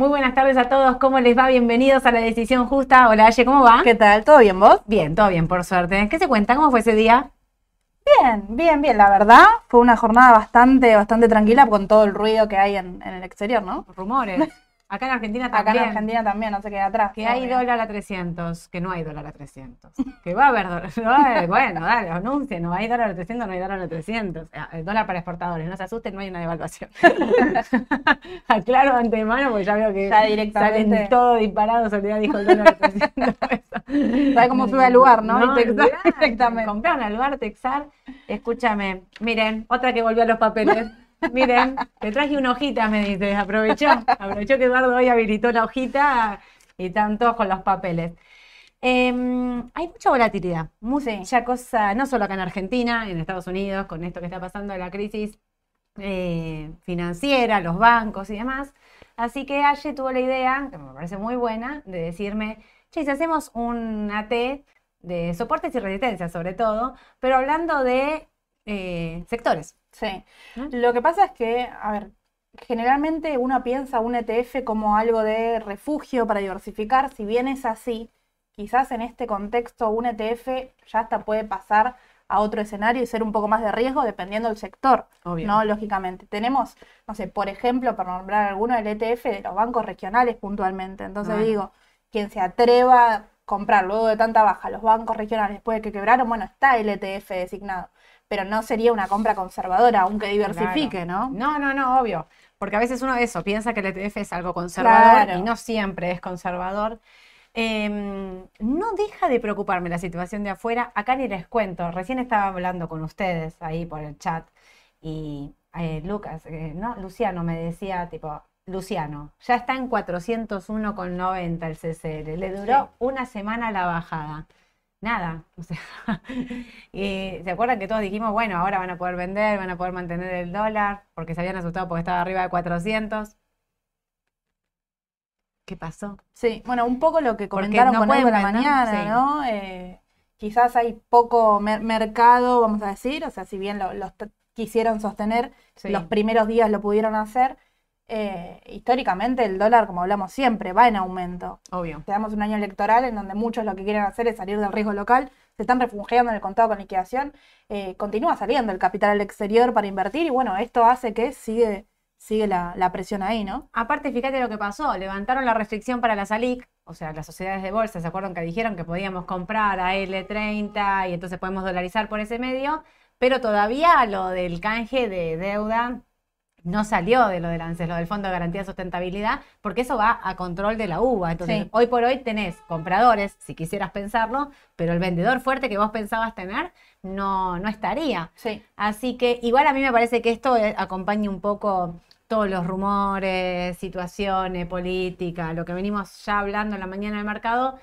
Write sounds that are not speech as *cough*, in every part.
Muy buenas tardes a todos, ¿cómo les va? Bienvenidos a La Decisión Justa. Hola, Aye, ¿cómo va? ¿Qué tal? ¿Todo bien vos? Bien, todo bien, por suerte. ¿Qué se cuenta? ¿Cómo fue ese día? Bien, bien, bien. La verdad, fue una jornada bastante, bastante tranquila con todo el ruido que hay en, en el exterior, ¿no? Rumores. *laughs* Acá en Argentina también. Acá en Argentina también, no se queda atrás. Que hay dólar a 300, que no hay dólar a 300. *laughs* Que va a haber dólar. *laughs* no bueno, dale, anuncien, no hay dólar a 300, no hay dólar a 300. Ah, El dólar para exportadores, no se asusten, no hay una devaluación. *laughs* Aclaro de antemano porque ya veo que Ya directamente. salen todo disparado, Soledad dijo el dólar a 300 pesos. ¿Sabes cómo sube al lugar, no? Y te- olvidate, directamente. Compraron al lugar Texar. Escúchame, miren, otra que volvió a los papeles. Miren, te traje una hojita, me dice. Aprovechó, aprovechó que Eduardo hoy habilitó la hojita y todos con los papeles. Em, hay mucha volatilidad, mucha cosa, no solo acá en Argentina, en Estados Unidos, con esto que está pasando de la crisis eh, financiera, los bancos y demás. Así que Aye tuvo la idea, que me parece muy buena, de decirme, che, si hacemos un AT de soportes y resistencias sobre todo, pero hablando de eh, sectores. Sí. Lo que pasa es que, a ver, generalmente uno piensa un ETF como algo de refugio para diversificar. Si bien es así, quizás en este contexto un ETF ya hasta puede pasar a otro escenario y ser un poco más de riesgo dependiendo del sector. Obvio. ¿no? Lógicamente. Tenemos, no sé, por ejemplo, por nombrar alguno, el ETF de los bancos regionales puntualmente. Entonces Bueno. digo, quien se atreva a comprar luego de tanta baja los bancos regionales después de que quebraron, bueno, está el ETF designado. Pero no sería una compra conservadora, aunque diversifique, ¿no? No, no, no, obvio. Porque a veces uno eso piensa que el ETF es algo conservador Claro. y no siempre es conservador. Em, no deja de preocuparme la situación de afuera. Acá ni les cuento. Recién estaba hablando con ustedes ahí por el chat y eh, Lucas, eh, no, Luciano me decía, tipo, Luciano, ya está en 401,90 el CCL. Le duró Sí. una semana la bajada. Nada, o sea, y *laughs* se acuerdan que todos dijimos, bueno, ahora van a poder vender, van a poder mantener el dólar, porque se habían asustado porque estaba arriba de 400. ¿Qué pasó? Sí, bueno, un poco lo que comentaron no con algo de la mañana, sí. ¿no? Eh, quizás hay poco mer- mercado, vamos a decir, o sea, si bien lo- los quisieron sostener, Sí. los primeros días lo pudieron hacer, eh, históricamente el dólar, como hablamos siempre, va en aumento. Obvio. Tenemos un año electoral en donde muchos lo que quieren hacer es salir del riesgo local, se están refugiando en el contado con liquidación, eh, continúa saliendo el capital al exterior para invertir y bueno, esto hace que sigue, sigue la, la presión ahí, ¿no? Aparte, fíjate lo que pasó, levantaron la restricción para la SALIC, o sea, las sociedades de bolsa, ¿se acuerdan que dijeron que podíamos comprar a L30 y entonces podemos dolarizar por ese medio? Pero todavía lo del canje de deuda no salió de lo del ANSES, lo del Fondo de Garantía de Sustentabilidad, porque eso va a control de la UBA. Entonces, Sí. hoy por hoy tenés compradores, si quisieras pensarlo, pero el vendedor fuerte que vos pensabas tener no, no estaría. Sí. Así que igual a mí me parece que esto eh, acompaña un poco todos los rumores, situaciones, política, lo que venimos ya hablando en la mañana del mercado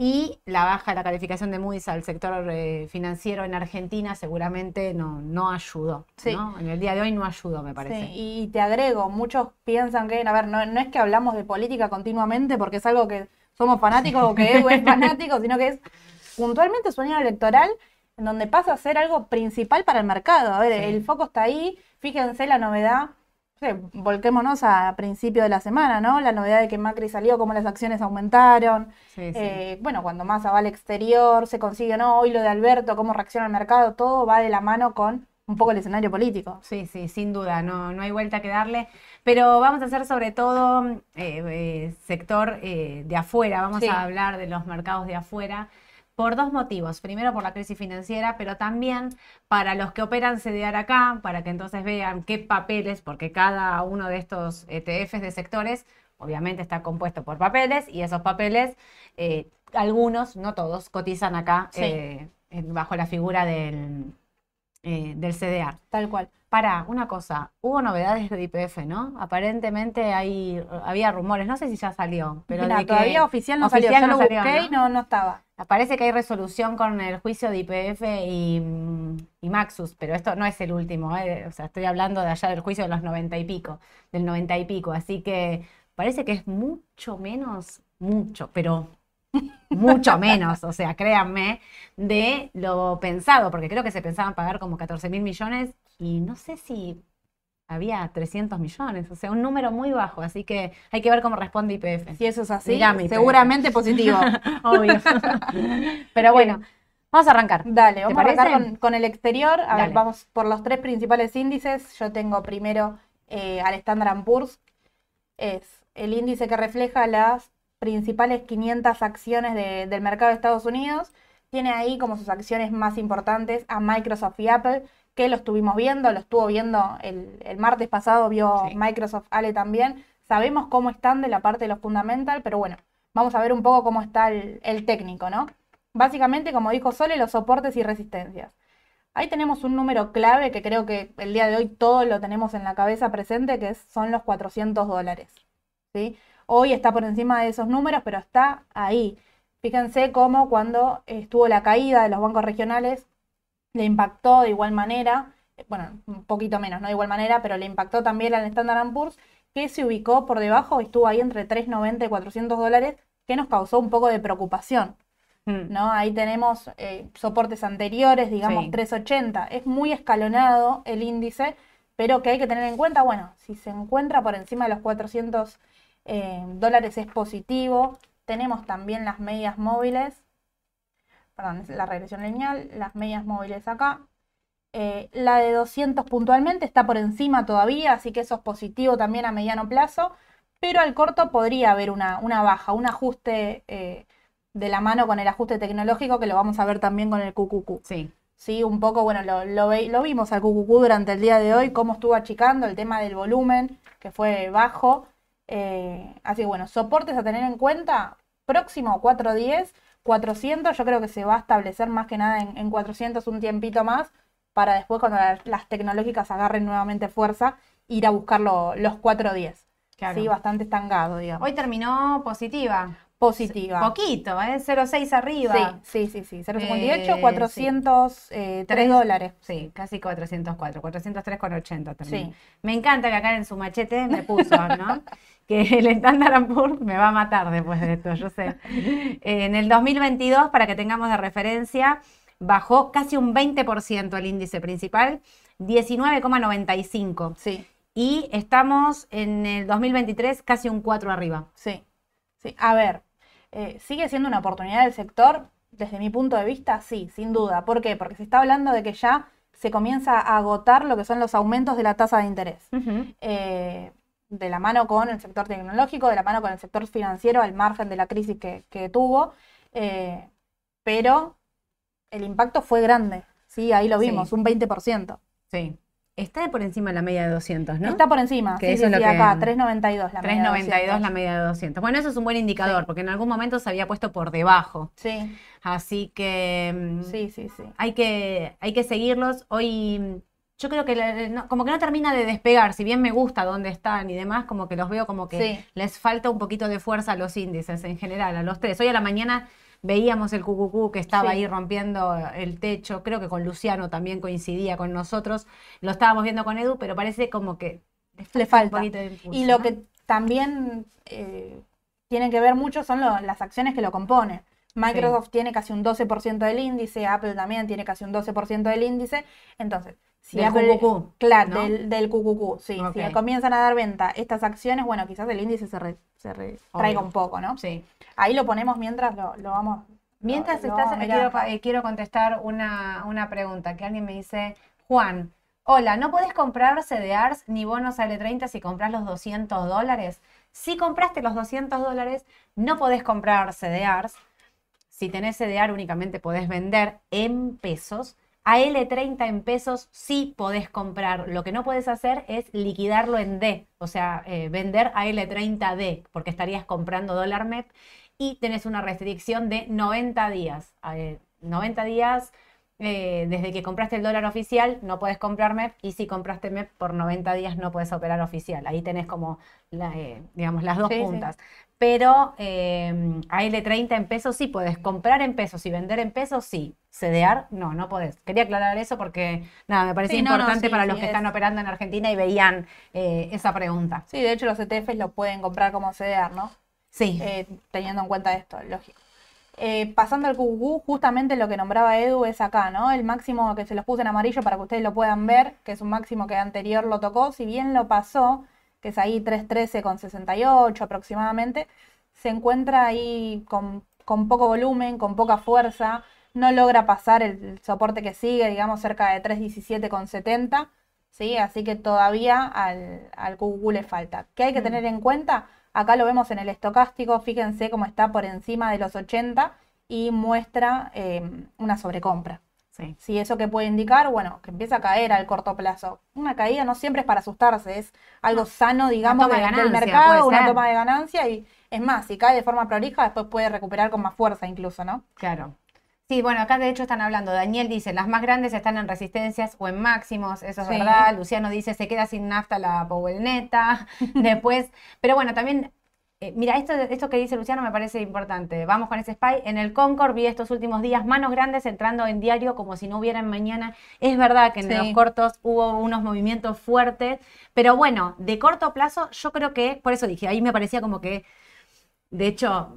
y la baja de la calificación de Moody's al sector eh, financiero en Argentina seguramente no, no ayudó. Sí. ¿no? En el día de hoy no ayudó, me parece. Sí, y te agrego, muchos piensan que, a ver, no, no es que hablamos de política continuamente porque es algo que somos fanáticos o que Edu es *laughs* fanático, sino que es puntualmente es un año electoral en donde pasa a ser algo principal para el mercado. A ver, Sí. el foco está ahí, fíjense la novedad, sé, volquémonos a principio de la semana, ¿no? La novedad de que Macri salió, cómo las acciones aumentaron, Sí, sí. eh, bueno, cuando Massa va al exterior, se consigue, ¿no? Hoy lo de Alberto, cómo reacciona el mercado, todo va de la mano con un poco el escenario político. Sí, sí, sin duda, no, no hay vuelta que darle. Pero vamos a hacer sobre todo eh, eh, sector eh, de afuera, vamos Sí. a hablar de los mercados de afuera por dos motivos. Primero por la crisis financiera, pero también para los que operan CDR acá, para que entonces vean qué papeles, porque cada uno de estos ETFs de sectores obviamente está compuesto por papeles y esos papeles, eh, algunos, no todos, cotizan acá Sí. eh, bajo la figura del, eh, del CDR. Tal cual. Para, una cosa, hubo novedades de IPF, ¿no? Aparentemente hay, había rumores, no sé si ya salió, pero de que todavía oficial no oficial salió. Yo no lo salió, busqué ¿no? y no, no estaba. Parece que hay resolución con el juicio de IPF y, mm, y Maxus, pero esto no es el último, ¿eh? O sea, estoy hablando de allá del juicio de los noventa y pico, del noventa y pico, así que parece que es mucho menos, mucho, pero mucho menos, o sea, créanme, de lo pensado, porque creo que se pensaban pagar como 14 mil millones y no sé si había 300 millones, o sea, un número muy bajo, así que hay que ver cómo responde IPF. Si eso es así, seguramente positivo. *laughs* Obvio. *laughs* Pero bueno, vamos a arrancar. Dale, vamos a arrancar con, con el exterior. A Dale. ver, vamos por los tres principales índices. Yo tengo primero eh, al Standard Poor's. Es el índice que refleja las principales 500 acciones de- del mercado de Estados Unidos. Tiene ahí como sus acciones más importantes a Microsoft y Apple, que lo estuvimos viendo, lo estuvo viendo el, el martes pasado, vio Sí. Microsoft, Ale también. Sabemos cómo están de la parte de los fundamental, pero bueno, vamos a ver un poco cómo está el, el técnico, ¿no? Básicamente, como dijo Sole, los soportes y resistencias. Ahí tenemos un número clave que creo que el día de hoy todos lo tenemos en la cabeza presente, que son los 400 dólares. ¿sí? Hoy está por encima de esos números, pero está ahí. Fíjense cómo cuando estuvo la caída de los bancos regionales, le impactó de igual manera, eh, bueno, un poquito menos, no de igual manera, pero le impactó también al Standard Poor's, que se ubicó por debajo, estuvo ahí entre 390 y 400 dólares, que nos causó un poco de preocupación. Mm, ¿no? Ahí tenemos eh, soportes anteriores, digamos Sí. 380. Es muy escalonado el índice, pero que hay que tener en cuenta, bueno, si se encuentra por encima de los 400 eh, dólares es positivo. Tenemos también las medias móviles, perdón, la regresión lineal, las medias móviles acá. Eh, la de 200 puntualmente está por encima todavía, así que eso es positivo también a mediano plazo, pero al corto podría haber una, una baja, un ajuste eh, de la mano con el ajuste tecnológico que lo vamos a ver también con el QQQ. Sí, Sí, un poco, bueno, lo, lo, lo vimos al QQQ durante el día de hoy, cómo estuvo achicando el tema del volumen, que fue bajo. Eh, así que bueno, soportes a tener en cuenta, próximo 410, 400, yo creo que se va a establecer más que nada en, en 400 un tiempito más, para después cuando la- las tecnológicas agarren nuevamente fuerza, ir a buscar lo- los 410. claro. Sí, bastante estangado, digamos. Hoy terminó positiva. Positiva. Poquito, ¿eh? 0,6 arriba. Sí, sí, sí, sí. 0,58, Eh, 403 Tres. dólares. Sí, casi 404, 403,80 también. Sí. Me encanta que acá en su machete me puso, ¿no? *laughs* que el Standard Poor's me va a matar después de esto, yo sé. En el 2022, para que tengamos de referencia, bajó casi un 20% el índice principal, 19,95. Sí, Y estamos en el 2023 casi un 4 arriba. sí, sí. A ver, eh, ¿sigue siendo una oportunidad del sector? Desde mi punto de vista, sí, sin duda. ¿Por qué? Porque se está hablando de que ya se comienza a agotar lo que son los aumentos de la tasa de interés. eh, de la mano con el sector tecnológico, de la mano con el sector financiero, al margen de la crisis que, que tuvo, eh, pero el impacto fue grande, ¿sí? Ahí lo Sí. vimos, un 20%. Sí. Está por encima de la media de 200, ¿no? Está por encima, Que sí, eso sí, es lo sí, que- acá, 3.92 la media de 392 la 200. media de 200. Bueno, eso es un buen indicador, porque en algún momento se había puesto por debajo. Sí, Así que mm, sí, sí, sí. hay que, hay que seguirlos. Hoy mm, yo creo que la- no- como que no termina de despegar, si bien me gusta dónde están y demás, como que los veo como que les falta un poquito de fuerza a los índices en general, a los tres. Hoy a la mañana veíamos el QQQ que estaba Sí. ahí rompiendo el techo, creo que con Luciano también coincidía con nosotros, lo estábamos viendo con Edu, pero parece como que Le un falta. poquito de impulso, Y lo ¿no? que también eh, tiene que ver mucho son lo- las acciones que lo componen. Microsoft tiene casi un 12% del índice, Apple también tiene casi un 12% del índice. Entonces, si Del QQQ, claro, ¿no? del, del sí. Ok. Si comienzan a dar venta estas acciones, bueno, quizás el índice se, re- se re- traiga un poco, ¿no? Sí. Ahí lo ponemos mientras lo, lo vamos. Mientras lo- lo estás, quiero, eh, quiero contestar una, una pregunta que alguien me dice, Juan, hola, ¿no podés comprar CDRs ni bonos L30 si compras los 200 dólares? Si compraste los 200 dólares, no podés comprar CDRs. Si tenés CDR únicamente podés vender en pesos. A L30 en pesos sí podés comprar. Lo que no podés hacer es liquidarlo en D, o sea, eh, vender a L30D, porque estarías comprando dólar MEP y tenés una restricción de 90 días. Eh, 90 días eh, desde que compraste el dólar oficial no puedes comprar MEP y si compraste MEP por 90 días no puedes operar oficial. Ahí tenés como, la, eh, digamos, las dos Sí, sí. puntas. Pero eh, a L30 en pesos sí podés comprar en pesos y vender en pesos sí. CDR no, no podés. Quería aclarar eso porque nada, me parecía Sí, no, no, importante para los que es- están operando en Argentina y veían eh, esa pregunta. Sí, de hecho los ETFs lo pueden comprar como CDR, ¿no? Sí. Eh, teniendo en cuenta esto, lógico. Eh, pasando al QQQ, justamente lo que nombraba Edu es acá, ¿no? El máximo que se los puse en amarillo para que ustedes lo puedan ver, que es un máximo que anterior lo tocó, si bien lo pasó, que es ahí 313 con 68 aproximadamente, se encuentra ahí con, con poco volumen, con poca fuerza, no logra pasar el, soporte que sigue, digamos, cerca de 317 con 70, ¿sí? Así que todavía al, al le falta. ¿Qué hay que Mm. tener en cuenta? Acá lo vemos en el estocástico, fíjense cómo está por encima de los 80 y muestra eh, una sobrecompra. Sí. Sí, eso que puede indicar, bueno, que empieza a caer al corto plazo. Una caída no siempre es para asustarse, es algo sano, digamos, de de- del ganancia, mercado, una toma de ganancia y es más, si cae de forma prolija, después puede recuperar con más fuerza incluso, ¿no? Claro. Sí, bueno, acá de hecho están hablando. Daniel dice, las más grandes están en resistencias o en máximos, eso es Sí. verdad. Luciano dice, se queda sin nafta la Powell neta. *laughs* Después, pero bueno, también, eh, mira, esto, esto que dice Luciano me parece importante. Vamos con ese spy. En el Concord vi estos últimos días manos grandes entrando en diario como si no hubieran mañana. Es verdad que en Sí. los cortos hubo unos movimientos fuertes, pero bueno, de corto plazo yo creo que, por eso dije, ahí me parecía como que de hecho,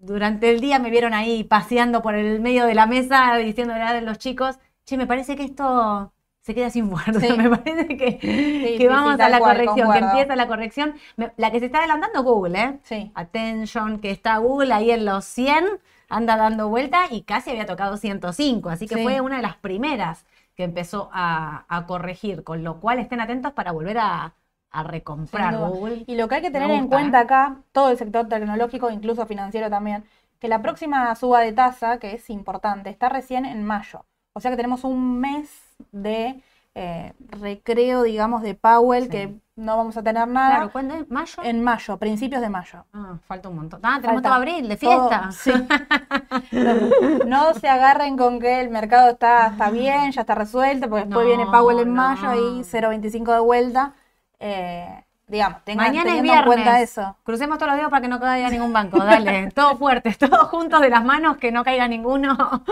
durante el día me vieron ahí paseando por el medio de la mesa diciéndole a los chicos, che, me parece que esto se queda sin fuerza, Sí. *laughs* me parece que, que sí, vamos a la cual, corrección, que empieza la corrección. Me- la que se está adelantando Google, ¿eh? Sí. Attention, que está Google ahí en los 100, anda dando vuelta y casi había tocado 105, así que fue una de las primeras que empezó a, a corregir, con lo cual estén atentos para volver a, a recomprar. Google. Y lo que hay que tener en gusta, cuenta ¿eh? acá, todo el sector tecnológico, incluso financiero también, que la próxima suba de tasa, que es importante, está recién en mayo. O sea que tenemos un mes de eh, recreo, digamos, de Powell, Sí. que no vamos a tener nada. Claro, ¿cuándo es? ¿Mayo? En mayo, principios de mayo. Ah, falta un montón. Ah, tenemos Falta todo abril, de todo, fiesta. sí. *laughs* No se agarren con que el mercado está, está bien, ya está resuelto, porque después No, viene Powell en mayo y 0.25 de vuelta. Eh, digamos, tengan, Mañana es teniendo en cuenta viernes. eso. Crucemos todos los dedos para que no caiga ningún banco. Dale, *laughs* todos fuertes, todos juntos de las manos, que no caiga ninguno. *laughs*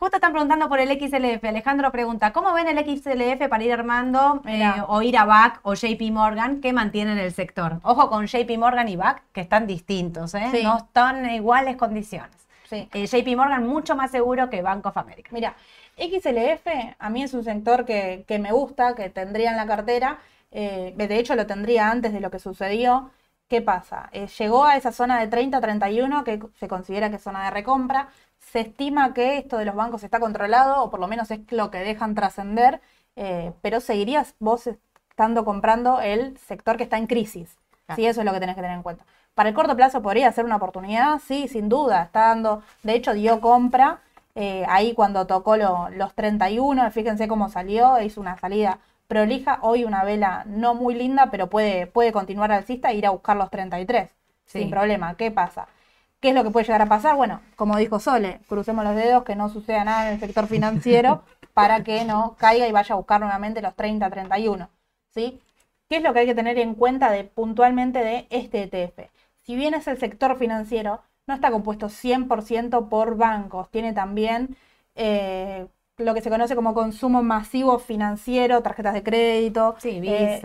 Justo están preguntando por el XLF. Alejandro pregunta, ¿cómo ven el XLF para ir armando eh, o ir a BAC o JP Morgan que mantienen el sector? Ojo con JP Morgan y BAC, que están distintos, ¿eh? Sí. no están en iguales condiciones. Sí. Eh, JP Morgan mucho más seguro que Bank of America. Mira, XLF a mí es un sector que, que me gusta, que tendría en la cartera. Eh, de hecho, lo tendría antes de lo que sucedió. ¿Qué pasa? Eh, llegó a esa zona de 30-31 que se considera que es zona de recompra. Se estima que esto de los bancos está controlado, o por lo menos es lo que dejan trascender, eh, pero seguirías vos estando comprando el sector que está en crisis. Claro. Sí, eso es lo que tenés que tener en cuenta. Para el corto plazo podría ser una oportunidad, sí, sin duda. Está dando, de hecho, dio compra eh, ahí cuando tocó lo- los 31. Fíjense cómo salió, hizo una salida prolija. Hoy una vela no muy linda, pero puede, puede continuar alcista e ir a buscar los 33 Sí. sin problema. ¿Qué pasa? ¿Qué es lo que puede llegar a pasar? Bueno, como dijo Sole, crucemos los dedos, que no suceda nada en el sector financiero *laughs* para que no caiga y vaya a buscar nuevamente los 30-31. ¿sí? ¿Qué es lo que hay que tener en cuenta de, puntualmente de este ETF? Si bien es el sector financiero, no está compuesto 100% por bancos, tiene también eh, lo que se conoce como consumo masivo financiero, tarjetas de crédito, Sí, eh,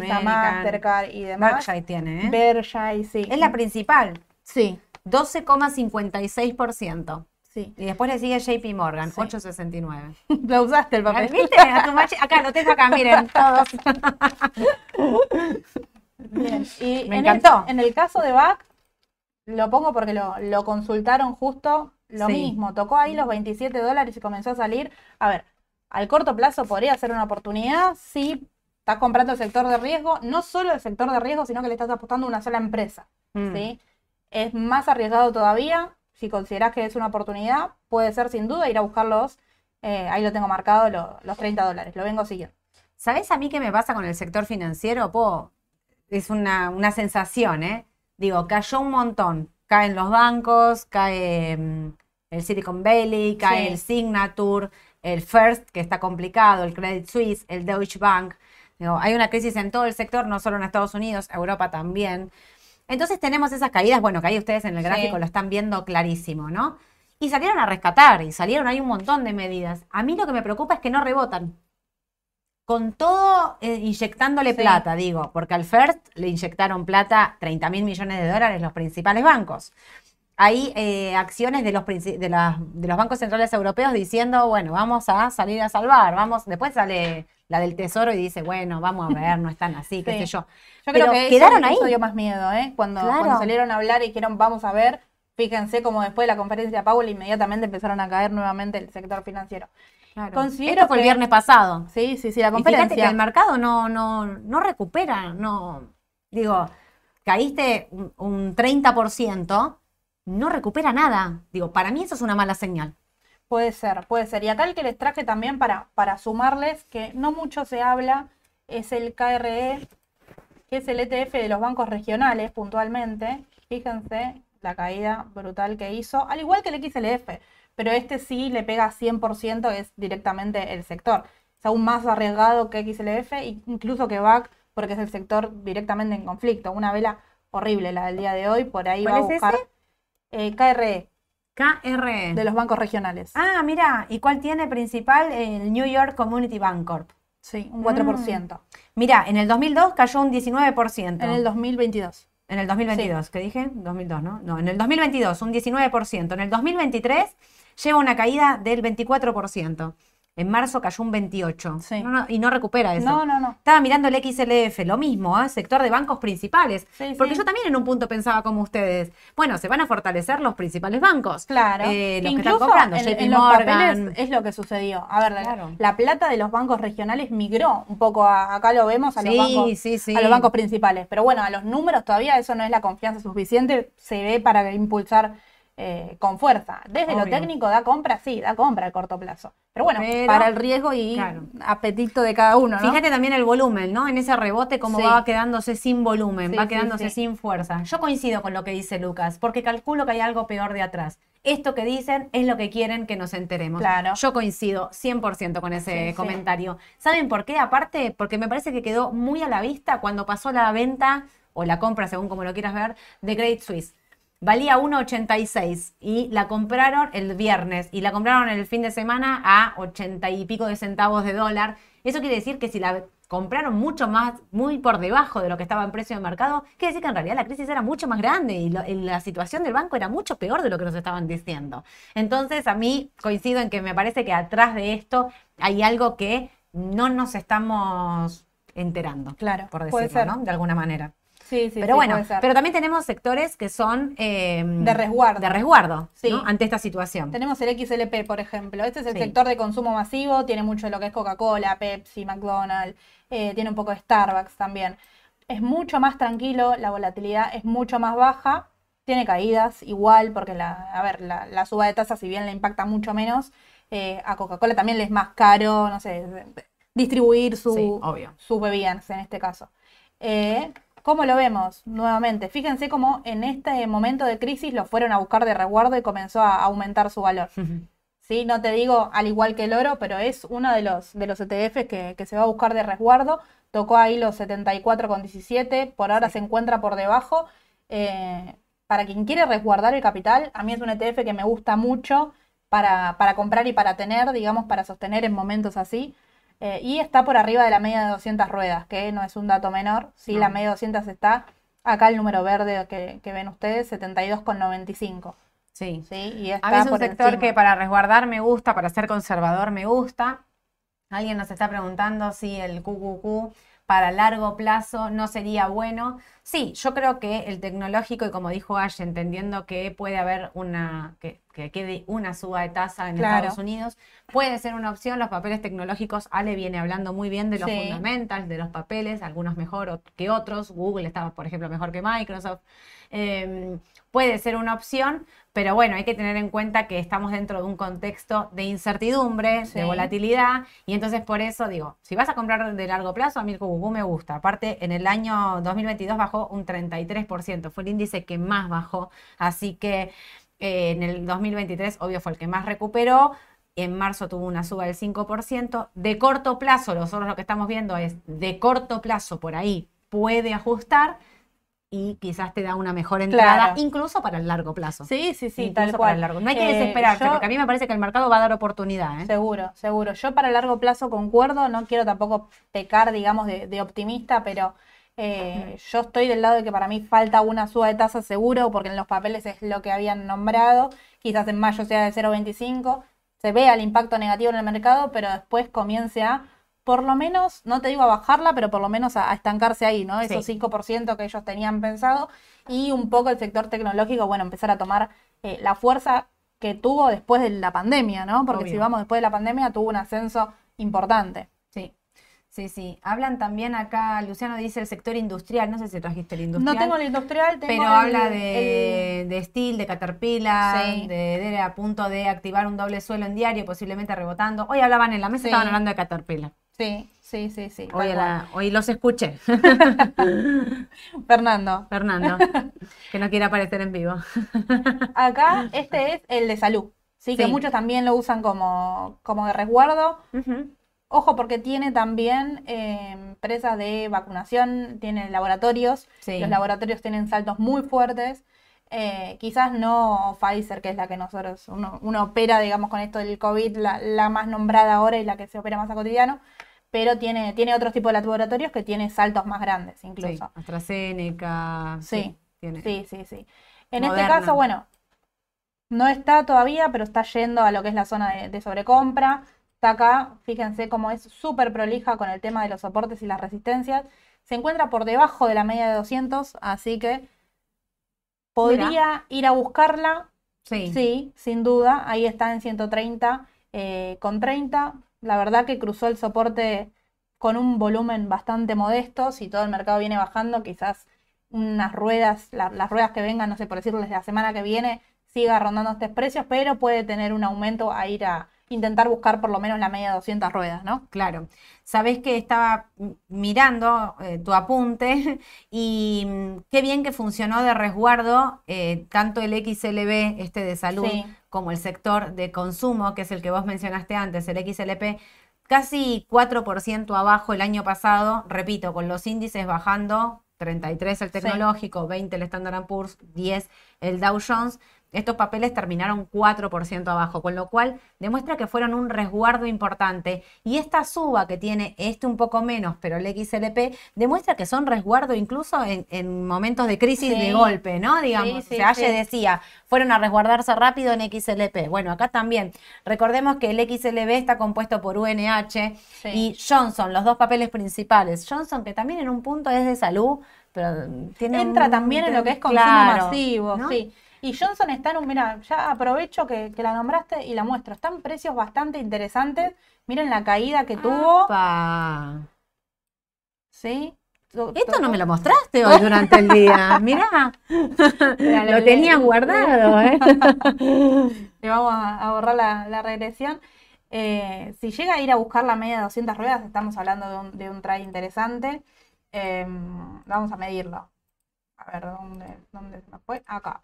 Visa, Mastercard y demás. Berkshire tiene, ¿eh? Berkshire, sí. Es la principal, Sí, 12,56%. sí. Y después le sigue JP Morgan, Sí. 8,69. *laughs* Lo usaste el papel. ¿Viste? A tu machi- Acá, lo tengo acá, miren, todos. *laughs* Bien. Y Me en encantó. El, en el caso de BAC, lo pongo porque lo, lo consultaron justo lo Sí. mismo. Tocó ahí los 27 dólares y comenzó a salir. A ver, al corto plazo podría ser una oportunidad si estás comprando el sector de riesgo, no solo el sector de riesgo, sino que le estás apostando a una sola empresa. Mm. ¿sí? Es más arriesgado todavía. Si consideras que es una oportunidad, puede ser sin duda ir a buscarlos. eh, ahí lo tengo marcado, lo- los 30 dólares. Lo vengo siguiendo. ¿Sabes a mí qué me pasa con el sector financiero? Po, es una, una sensación, ¿eh? Digo, cayó un montón. Caen los bancos, cae mm, el Silicon Valley, cae Sí. el Signature, el First, que está complicado, el Credit Suisse, el Deutsche Bank. Digo, hay una crisis en todo el sector, no solo en Estados Unidos, Europa también. Entonces tenemos esas caídas, bueno, que ahí ustedes en el Sí. gráfico lo están viendo clarísimo, ¿no? Y salieron a rescatar, y salieron, hay un montón de medidas. A mí lo que me preocupa es que no rebotan con todo eh, inyectándole Sí. plata, digo, porque al First le inyectaron plata 30 mil millones de dólares los principales bancos. hay eh, acciones de los, de, los bancos centrales europeos diciendo, bueno, vamos a salir a salvar, vamos, después sale la del tesoro y dice, bueno, vamos a ver, no están así, qué Sí. sé yo. Yo Pero creo que quedaron eso, ahí. eso dio más miedo, ¿eh? Cuando, Claro. cuando salieron a hablar y dijeron vamos a ver, fíjense como después de la conferencia de Powell inmediatamente empezaron a caer nuevamente el sector financiero. Claro. Considero Esto fue el que- viernes pasado. Sí, sí, sí, la Y fíjate conferencia. que el mercado no, no, no recupera, no, digo, caíste un, un 30%, no recupera nada. Digo, para mí eso es una mala señal. Puede ser, puede ser. Y acá el que les traje también para, para sumarles, que no mucho se habla, es el KRE, que es el ETF de los bancos regionales puntualmente. Fíjense la caída brutal que hizo, al igual que el XLF, pero este sí le pega 100%, es directamente el sector. Es aún más arriesgado que XLF, incluso que BAC, porque es el sector directamente en conflicto. Una vela horrible la del día de hoy, por ahí va a ¿Cuál es buscar eh, KRE, KR. de los bancos regionales. Ah, mira, ¿y cuál tiene principal? El New York Community Bank Corp. Sí, un 4%. Mira, en el 2002 cayó un 19%. En el 2022. En el 2022, ¿qué dije? 2002, ¿no? No, en el 2022 un 19%. En el 2023 lleva una caída del 24%. En marzo cayó un 28%. Sí. No, no, y no recupera eso. No, no, no. Estaba mirando el XLF, lo mismo, ¿eh? sector de bancos principales. Sí, Porque sí. yo también en un punto pensaba como ustedes, bueno, se van a fortalecer los principales bancos. Claro. Eh, los que Incluso están comprando, en, JP en los papeles es lo que sucedió. A ver, la- Claro. la plata de los bancos regionales migró un poco a, acá lo vemos los, bancos, a los bancos principales. Pero bueno, a los números todavía eso no es la confianza suficiente, se ve para impulsar eh, con fuerza. Desde lo técnico da compra, sí, da compra a corto plazo. Pero bueno, Pero- para el riesgo y Claro. apetito de cada uno, ¿no? Fíjate también el volumen, ¿no? En ese rebote, cómo Sí. va quedándose sin volumen, Sí, va quedándose sí. sin fuerza. Yo coincido con lo que dice Lucas, porque calculo que hay algo peor de atrás. Esto que dicen es lo que quieren que nos enteremos. Claro. Yo coincido 100% con ese comentario. ¿Saben por qué? Aparte, porque me parece que quedó muy a la vista cuando pasó la venta o la compra, según como lo quieras ver, de Great Swiss. Valía 1,86 y la compraron el viernes y la compraron el fin de semana a 80 y pico de centavos de dólar. Eso quiere decir que si la compraron mucho más, muy por debajo de lo que estaba en precio de mercado, quiere decir que en realidad la crisis era mucho más grande y lo- y la situación del banco era mucho peor de lo que nos estaban diciendo. Entonces, a mí coincido en que me parece que atrás de esto hay algo que no nos estamos enterando, Claro, por puede decirlo, ser. ¿no? De alguna manera. Sí, sí, pero sí, bueno, pero también tenemos sectores que son eh, De resguardo. de resguardo, Sí. ¿no? ante esta situación. Tenemos el XLP, por ejemplo. Este es el sector de consumo masivo, tiene mucho de lo que es Coca-Cola, Pepsi, McDonald's, eh, tiene un poco de Starbucks también. Es mucho más tranquilo, la volatilidad es mucho más baja, tiene caídas igual, porque la, a ver, la, la suba de tasas, si bien le impacta mucho menos, eh, a Coca-Cola también le es más caro, no sé, distribuir su, Sí, obvio. sus bebidas en este caso. Eh, ¿Cómo lo vemos? Nuevamente, fíjense cómo en este momento de crisis lo fueron a buscar de resguardo y comenzó a aumentar su valor. ¿sí? No te digo al igual que el oro, pero es uno de los, de los ETFs que, que se va a buscar de resguardo. Tocó ahí los 74,17, por ahora se encuentra por debajo. Eh, para quien quiere resguardar el capital, a mí es un ETF que me gusta mucho para, para comprar y para tener, digamos, para sostener en momentos así. Eh, y está por arriba de la media de 200 ruedas, que no es un dato menor. Sí, No. la media de 200 está acá el número verde que, que ven ustedes, 72,95. Sí. ¿sí? Y A mí es un por sector encima. que para resguardar me gusta, para ser conservador me gusta. Alguien nos está preguntando si el QQQ para largo plazo no sería bueno. Sí, yo creo que el tecnológico, y como dijo Ash, entendiendo que puede haber una, que, que quede una suba de tasa en Claro. Estados Unidos, puede ser una opción. Los papeles tecnológicos, Ale viene hablando muy bien de los Sí. fundamentals, de los papeles, algunos mejor que otros. Google estaba, por ejemplo, mejor que Microsoft. Eh, puede ser una opción, pero bueno, hay que tener en cuenta que estamos dentro de un contexto de incertidumbre, Sí. de volatilidad, y entonces por eso digo, si vas a comprar de largo plazo, a mí el QQQ me gusta. Aparte, en el año 2022 bajó un 33%, fue el índice que más bajó, así que eh, en el 2023, obvio, fue el que más recuperó. En marzo tuvo una suba del 5%. De corto plazo, nosotros lo que estamos viendo es de corto plazo por ahí puede ajustar y quizás te da una mejor entrada, Claro. incluso para el largo plazo. Sí, sí, sí, Incluso tal para cual. el largo. No hay que Eh, desesperarse, yo- porque a mí me parece que el mercado va a dar oportunidad. ¿eh? Seguro, seguro. Yo para largo plazo concuerdo, no quiero tampoco pecar, digamos, de, de optimista, pero Eh, yo estoy del lado de que para mí falta una suba de tasa seguro, porque en los papeles es lo que habían nombrado. Quizás en mayo sea de 0,25. Se vea el impacto negativo en el mercado, pero después comience a, por lo menos, no te digo a bajarla, pero por lo menos a, a estancarse ahí, ¿no? Esos Sí. 5% que ellos tenían pensado. Y un poco el sector tecnológico, bueno, empezar a tomar eh, la fuerza que tuvo después de la pandemia, ¿no? Porque Obvio. si vamos después de la pandemia, tuvo un ascenso importante. Sí, sí, sí. Hablan también acá, Luciano dice el sector industrial, no sé si trajiste el industrial. No tengo el industrial, tengo Pero el- habla el- de, de Steel, de Caterpillar, Sí. de, de a punto de activar un doble suelo en diario, posiblemente rebotando. Hoy hablaban en la mesa, Sí. estaban hablando de Caterpillar. Sí, sí, sí, sí. Hoy, la- los escuché, *laughs* Fernando, Fernando, que no quiere aparecer en vivo. acá este es el de salud. Sí, que muchos también lo usan como, como de resguardo. Ujú. Ojo, porque tiene también eh, empresas de vacunación, tiene laboratorios. Sí. Los laboratorios tienen saltos muy fuertes. Eh, quizás no Pfizer, que es la que nosotros, uno, uno opera, digamos, con esto del COVID, la, la más nombrada ahora y la que se opera más a cotidiano, pero tiene, tiene otros tipos de laboratorios que tiene saltos más grandes Sí, incluso. AstraZeneca. Sí, tiene. Sí, sí, sí. En Moderna. este caso, bueno, no está todavía, pero está yendo a lo que es la zona de, de sobrecompra. Está acá, fíjense cómo es súper prolija con el tema de los soportes y las resistencias. Se encuentra por debajo de la media de 200, así que podría ir a buscarla. Sí. Sí, sin duda. Ahí está en 130 eh, con 30. La verdad que cruzó el soporte con un volumen bastante modesto. Si todo el mercado viene bajando, quizás unas ruedas, la- las ruedas que vengan, no sé por decirlo, desde la semana que viene, siga rondando estos precios, pero puede tener un aumento a ir a intentar buscar por lo menos la media de 200 ruedas, ¿no? Claro. Sabés que estaba mirando eh, tu apunte *laughs* y mm, qué bien que funcionó de resguardo eh, tanto el XLB, este de salud, Sí. como el sector de consumo, que es el que vos mencionaste antes, el XLP, casi 4% abajo el año pasado, repito, con los índices bajando, 33 el tecnológico, 20 el Standard Poor's, 10 el Dow Jones. Estos papeles terminaron 4% abajo, con lo cual demuestra que fueron un resguardo importante. Y esta suba que tiene este un poco menos, pero el XLP, demuestra que son resguardo incluso en, en momentos de crisis Sí. de golpe, ¿no? Digamos, Sí, sí, se Aye sí. decía, fueron a resguardarse rápido en XLP. Bueno, acá también. Recordemos que el XLB está compuesto por UNH y Johnson, los dos papeles principales. Johnson, que también en un punto es de salud, pero tiene Entra un- también en lo que es consumo claro, masivo, ¿no? sí. Y Johnson está en un, mira, ya aprovecho que, que la nombraste y la muestro. Están precios bastante interesantes. Miren la caída que tuvo. ¿sí? To- Esto no me lo mostraste hoy durante el día. *laughs* Mirá, lo tenías guardado, ¿eh? *laughs* Le vamos a, borrar la, la regresión. Eh, si llega a ir a buscar la media de 200 ruedas, estamos hablando de un, de un trade interesante. Eh, vamos a medirlo. A ver, ¿dónde, dónde se me fue? Acá.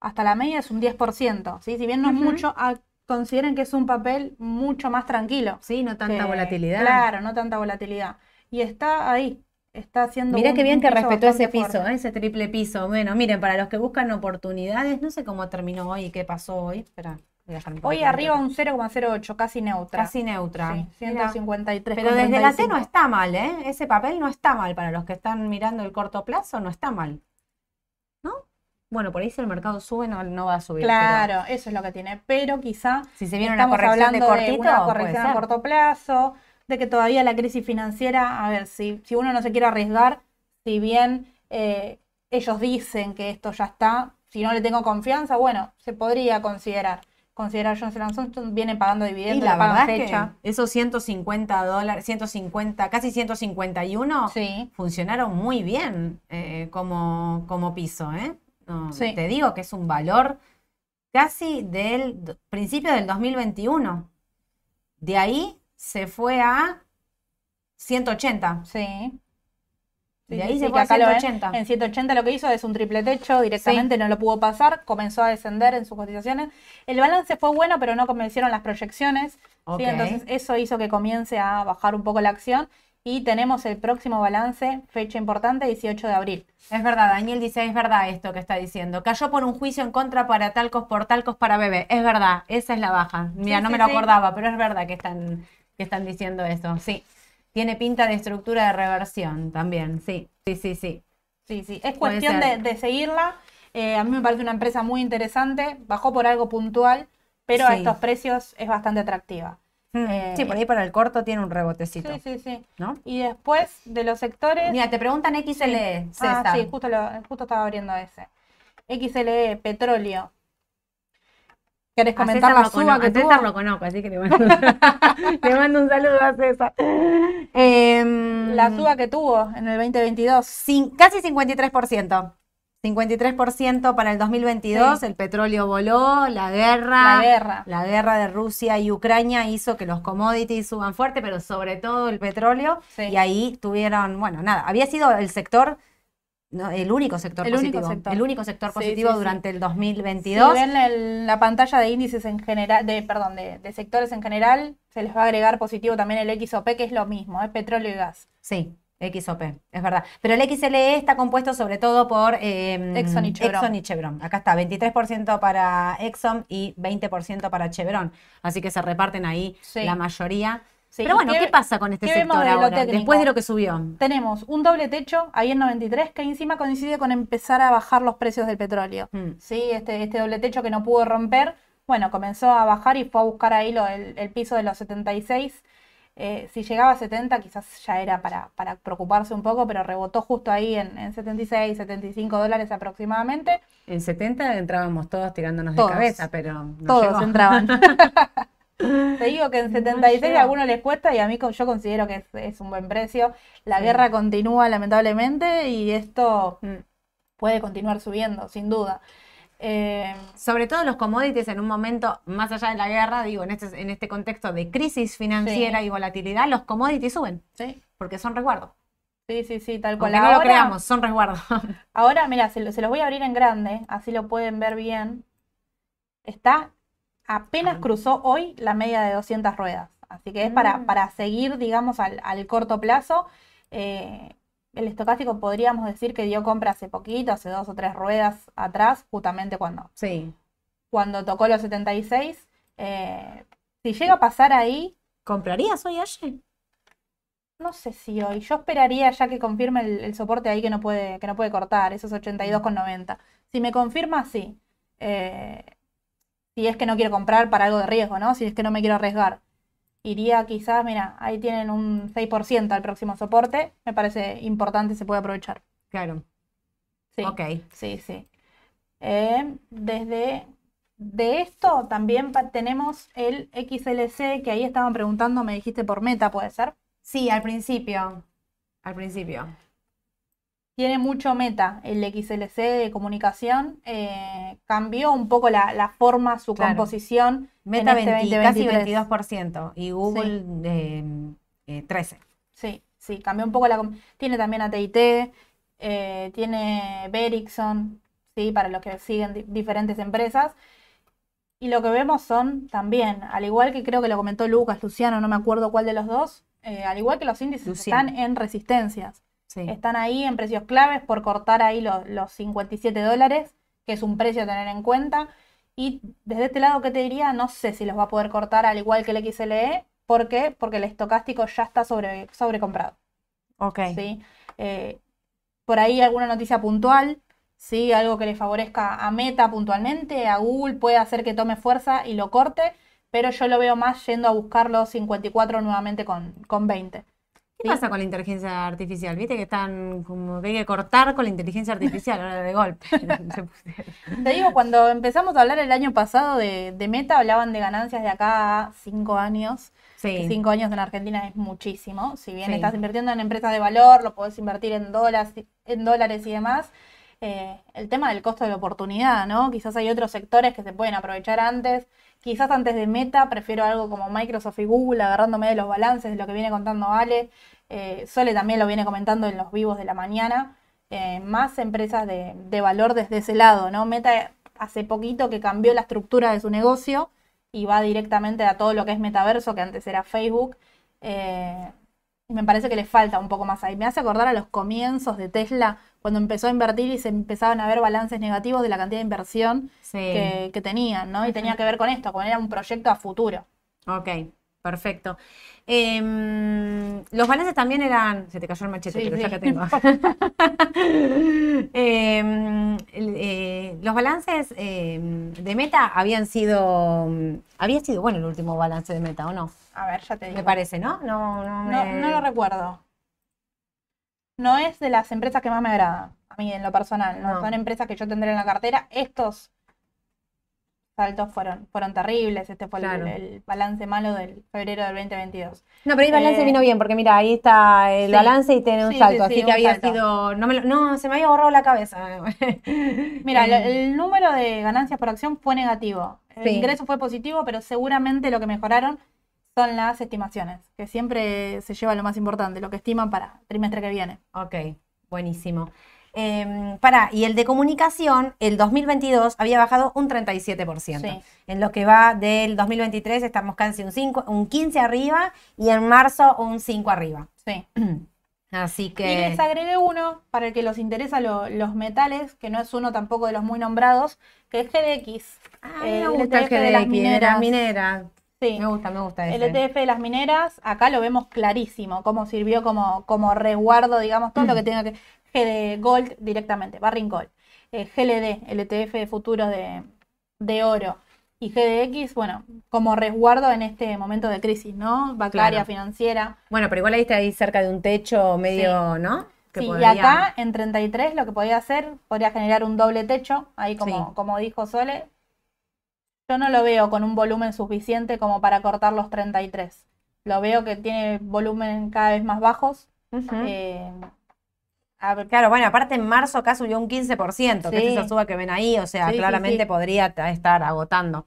Hasta la media es un 10%, ¿sí? Si bien no es mucho, ah, consideren que es un papel mucho más tranquilo. Sí, no tanta que- volatilidad. Claro, no tanta volatilidad. Y está ahí, está haciendo Mirá qué bien que respetó ese piso. ¿eh? ese triple piso. Bueno, miren, para los que buscan oportunidades, no sé cómo terminó hoy y qué pasó hoy. Espera, Hoy arriba un 0,08, casi neutra. Casi neutra. Sí, Mira. 153. Pero desde la T no está mal, ¿eh? Ese papel no está mal. Para los que están mirando el corto plazo, no está mal. ¿No? Bueno, por ahí si el mercado sube, no, no va a subir. pero Claro, eso es lo que tiene. Pero quizá si se viene una corrección de hablando de, cortito, una puede corrección a corto plazo, de que todavía la crisis financiera, a ver, si, si uno no se quiere arriesgar, si bien eh, ellos dicen que esto ya está, si no le tengo confianza, bueno, se podría considerar. Considerar Johnson Johnson viene pagando Y dividendos, la le pagan verdad es fecha. que esos 150 dólares, 150, casi 151, Sí, funcionaron muy bien eh, como, como piso, ¿eh? No, Sí. Te digo que es un valor casi del principio del 2021. De ahí se fue a 180. sí. Sí, De ahí sí, se fue a acá lo ven. 180. En 180 lo que hizo es un triple techo, directamente no lo pudo pasar, comenzó a descender en sus cotizaciones. El balance fue bueno, pero no convencieron las proyecciones. ¿sí? Ok. Entonces eso hizo que comience a bajar un poco la acción y tenemos el próximo balance, fecha importante, 18 de abril. Es verdad, Daniel dice, es verdad esto que está diciendo. Cayó por un juicio en contra para talcos por talcos para bebé. Es verdad, esa es la baja. Mira, Sí, no sí, me lo sí. acordaba, pero es verdad que están, que están diciendo eso. Sí. tiene pinta de estructura de reversión también, sí, sí, sí, sí. Sí, sí. Es cuestión de, seguirla. Eh, a mí me parece una empresa muy interesante. Bajó por algo puntual, pero a estos precios es bastante atractiva. Eh, sí, por ahí para el corto tiene un rebotecito, Sí, sí, sí. ¿no? Y después de los sectores. Mira, te preguntan XLE, César. Ah, sí, justo, lo- justo estaba abriendo ese. XLE, petróleo. ¿Querés comentar la suba que a César lo conozco, así que le mando, *laughs* le mando un saludo a César. Em, La suba que tuvo en el 2022. cin- casi 53%. 53% para el 2022, Sí. el petróleo voló, la guerra, La guerra. la guerra de Rusia y Ucrania hizo que los commodities suban fuerte, pero sobre todo el petróleo, Sí. y ahí tuvieron, bueno, nada, había sido el sector, no, el único sector El único positivo, sector. el único sector Sí, positivo sí, sí. durante el Si 2022. ven el- la pantalla de índices en general, de, perdón, de, de sectores en general, se les va a agregar positivo también el XOP, que es lo mismo, es petróleo y gas. Sí, XOP, es verdad. Pero el XLE está compuesto sobre todo por eh, Exxon y Chevron. Exxon y Chevron. Acá está, 23% para Exxon y 20% para Chevron. Así que se reparten ahí Sí. la mayoría. Sí, Pero bueno, ¿qué- ¿qué, pasa con este sector de ahora? Después de lo que subió. Tenemos un doble techo ahí en 93 que encima coincide con empezar a bajar los precios del petróleo. Mm. Sí, este, este doble techo que no pudo romper, bueno, comenzó a bajar y fue a buscar ahí lo- el, el piso de los 76. Eh, si llegaba a 70 quizás ya era para, para preocuparse un poco, pero rebotó justo ahí en, en 76, 75 dólares aproximadamente. En 70 entrábamos todos tirándonos Todos. de cabeza, pero no Todos llegó. entraban. *laughs* Te digo que en 76 a llegó. algunos les cuesta y a mí yo considero que es, es un buen precio. La Sí. guerra continúa lamentablemente y esto Mm. puede continuar subiendo, sin duda. Eh, Sobre todo los commodities en un momento, más allá de la guerra, digo, en este, en este contexto de crisis financiera Sí. y volatilidad, los commodities suben, sí, porque son resguardo. sí, sí, sí, tal cual. Aunque no lo Ahora- creamos, son resguardo. *laughs* Ahora, mira, se, lo- se los voy a abrir en grande, así lo pueden ver bien. Está, apenas Ah. cruzó hoy la media de 200 ruedas. Así que es para, Mm. para seguir, digamos, al, al corto plazo. Eh, el estocástico podríamos decir que dio compra hace poquito, hace dos o tres ruedas atrás, justamente cuando, Sí. cuando tocó los 76. Eh, si llega a pasar ahí, ¿Comprarías hoy allí? no sé si hoy. Yo esperaría ya que confirme el, el soporte ahí que no puede, que no puede cortar, esos 82,90. Si me confirma, sí. Eh, si es que no quiero comprar para algo de riesgo, ¿no? Si es que no me quiero arriesgar. Iría quizás, mira, ahí tienen un 6% al próximo soporte. Me parece importante, se puede aprovechar. Claro. Sí, Ok. sí, sí. Eh, desde de esto también tenemos el XLC, que ahí estaban preguntando, me dijiste por meta, ¿puede ser? Sí, al principio. Al principio. Tiene mucho meta el XLC de comunicación. eh, cambió un poco la, la forma, su Claro. composición. Meta este 20, casi 2023. 22% y Google eh, eh, 13. Sí, sí, cambió un poco la... Tiene también AT&T, eh, tiene Vericsson, sí, para los que siguen di- diferentes empresas. Y lo que vemos son también, al igual que creo que lo comentó Lucas, Luciano, no me acuerdo cuál de los dos, eh, al igual que los índices Luciano. están en resistencias. Sí. Están ahí en precios claves por cortar ahí lo- los 57 dólares, que es un precio a tener en cuenta. Y desde este lado, ¿qué te diría? No sé si los va a poder cortar al igual que el XLE. ¿Por qué? Porque el estocástico ya está sobre, sobrecomprado. Ok. ¿sí? Eh, por ahí alguna noticia puntual, ¿sí? Algo que le favorezca a Meta puntualmente, a Google puede hacer que tome fuerza y lo corte, pero yo lo veo más yendo a buscar los 54 nuevamente con, con 20. ¿Qué pasa con la inteligencia artificial? Viste que están como que hay que cortar con la inteligencia artificial ahora de golpe. *laughs* Te digo, cuando empezamos a hablar el año pasado de, de Meta, hablaban de ganancias de acá a 5 años. que Sí. Cinco años en Argentina es muchísimo. Si bien Sí. estás invirtiendo en empresas de valor, lo podés invertir en dólares, en dólares y demás. eh, el tema del costo de la oportunidad, ¿no? Quizás hay otros sectores que se pueden aprovechar antes. Quizás antes de Meta prefiero algo como Microsoft y Google, agarrándome de los balances, de lo que viene contando Ale. Eh, Sole también lo viene comentando en los vivos de la mañana. Eh, más empresas de, de valor desde ese lado, ¿no? Meta hace poquito que cambió la estructura de su negocio y va directamente a todo lo que es metaverso, que antes era Facebook. Eh, me parece que le falta un poco más ahí. Me hace acordar a los comienzos de Tesla, cuando empezó a invertir y se empezaban a ver balances negativos de la cantidad de inversión Sí. que, que tenían, ¿no? Y tenía que ver con esto, con era un proyecto a futuro. Ok, perfecto. Em, los balances también eran. Se te cayó el machete, Sí, pero ya que tengo. *laughs* Em, eh, los balances em, de meta habían sido. Había sido bueno el último balance de meta, ¿o no? A ver, ya te digo. Me parece, ¿no? No, no, No, no lo recuerdo. No es de las empresas que más me agrada, a mí en lo personal. No, No. son empresas que yo tendré en la cartera. Estos saltos fueron, fueron terribles. Este fue el- Claro. el, balance malo del febrero del 2022. No, pero ahí balance Eh, vino bien, porque mira, ahí está el sí. balance y tiene un Sí, salto, sí, sí, así que había salto. sido. No, me lo- no, se me había borrado la cabeza. *laughs* Mira, el, el número de ganancias por acción fue negativo. El ingreso fue positivo, pero seguramente lo que mejoraron son las estimaciones, que siempre se lleva lo más importante, lo que estiman para el trimestre que viene. Ok, buenísimo. Em, pará, y el de comunicación, el 2022 había bajado un 37%. Sí. En lo que va del 2023 estamos casi un 5, un 15 arriba y en marzo un 5 arriba. Sí. *clears throat* Así Y que les agregué uno para el que los interesa lo- los metales, que no es uno tampoco de los muy nombrados, que es GDX. Ah, el me gusta el ETF de las GDX, de las mineras. Sí. Me gusta, me gusta El ese. ETF de las mineras, acá lo vemos clarísimo, cómo sirvió como, como resguardo, digamos, todo lo que *clears throat* tenga que. GD Gold directamente, Barring Gold. Eh, GLD, el ETF de futuros de, de oro. Y GDX, bueno, como resguardo en este momento de crisis, ¿no? Bancaria, Claro. financiera. Bueno, pero igual ahí está ahí cerca de un techo medio, ¿no? Que Sí, y acá en 33 lo que podía hacer, podría generar un doble techo, ahí como, Sí. como dijo Sole. Yo no lo veo con un volumen suficiente como para cortar los 33. Lo veo que tiene volumen cada vez más bajos. Eh, a ver, Claro, bueno, aparte en marzo acá subió un 15%, que es Sí. esa suba que ven ahí, o sea, Sí, sí, claramente sí. podría ta- estar agotando.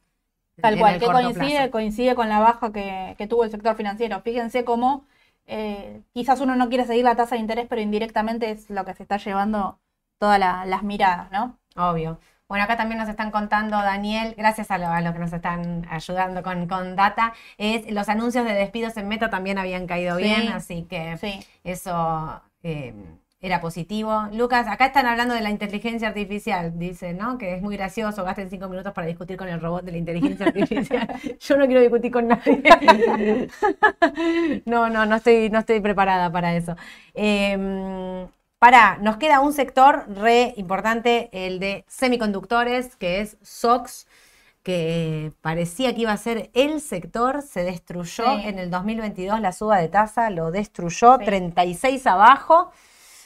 tal cual, que coincide, plazo. coincide con la baja que, que tuvo el sector financiero. Fíjense cómo eh, quizás uno no quiere seguir la tasa de interés, pero indirectamente es lo que se está llevando todas la- las miradas, ¿no? Obvio. Bueno, acá también nos están contando, Daniel, gracias a lo, a lo que nos están ayudando con, con data, es los anuncios de despidos en Meta también habían caído Sí. bien, así que Sí. eso eh, era positivo. Lucas, acá están hablando de la inteligencia artificial, dice, ¿no? Que es muy gracioso, gasten cinco minutos para discutir con el robot de la inteligencia artificial. *laughs* Yo no quiero discutir con nadie. *laughs* No, no, no estoy, no estoy preparada para eso. Eh, Pará, nos queda un sector re importante, el de semiconductores, que es SOX, que parecía que iba a ser el sector, se destruyó Sí. en el 2022 la suba de tasa, lo destruyó, Sí. 36 abajo.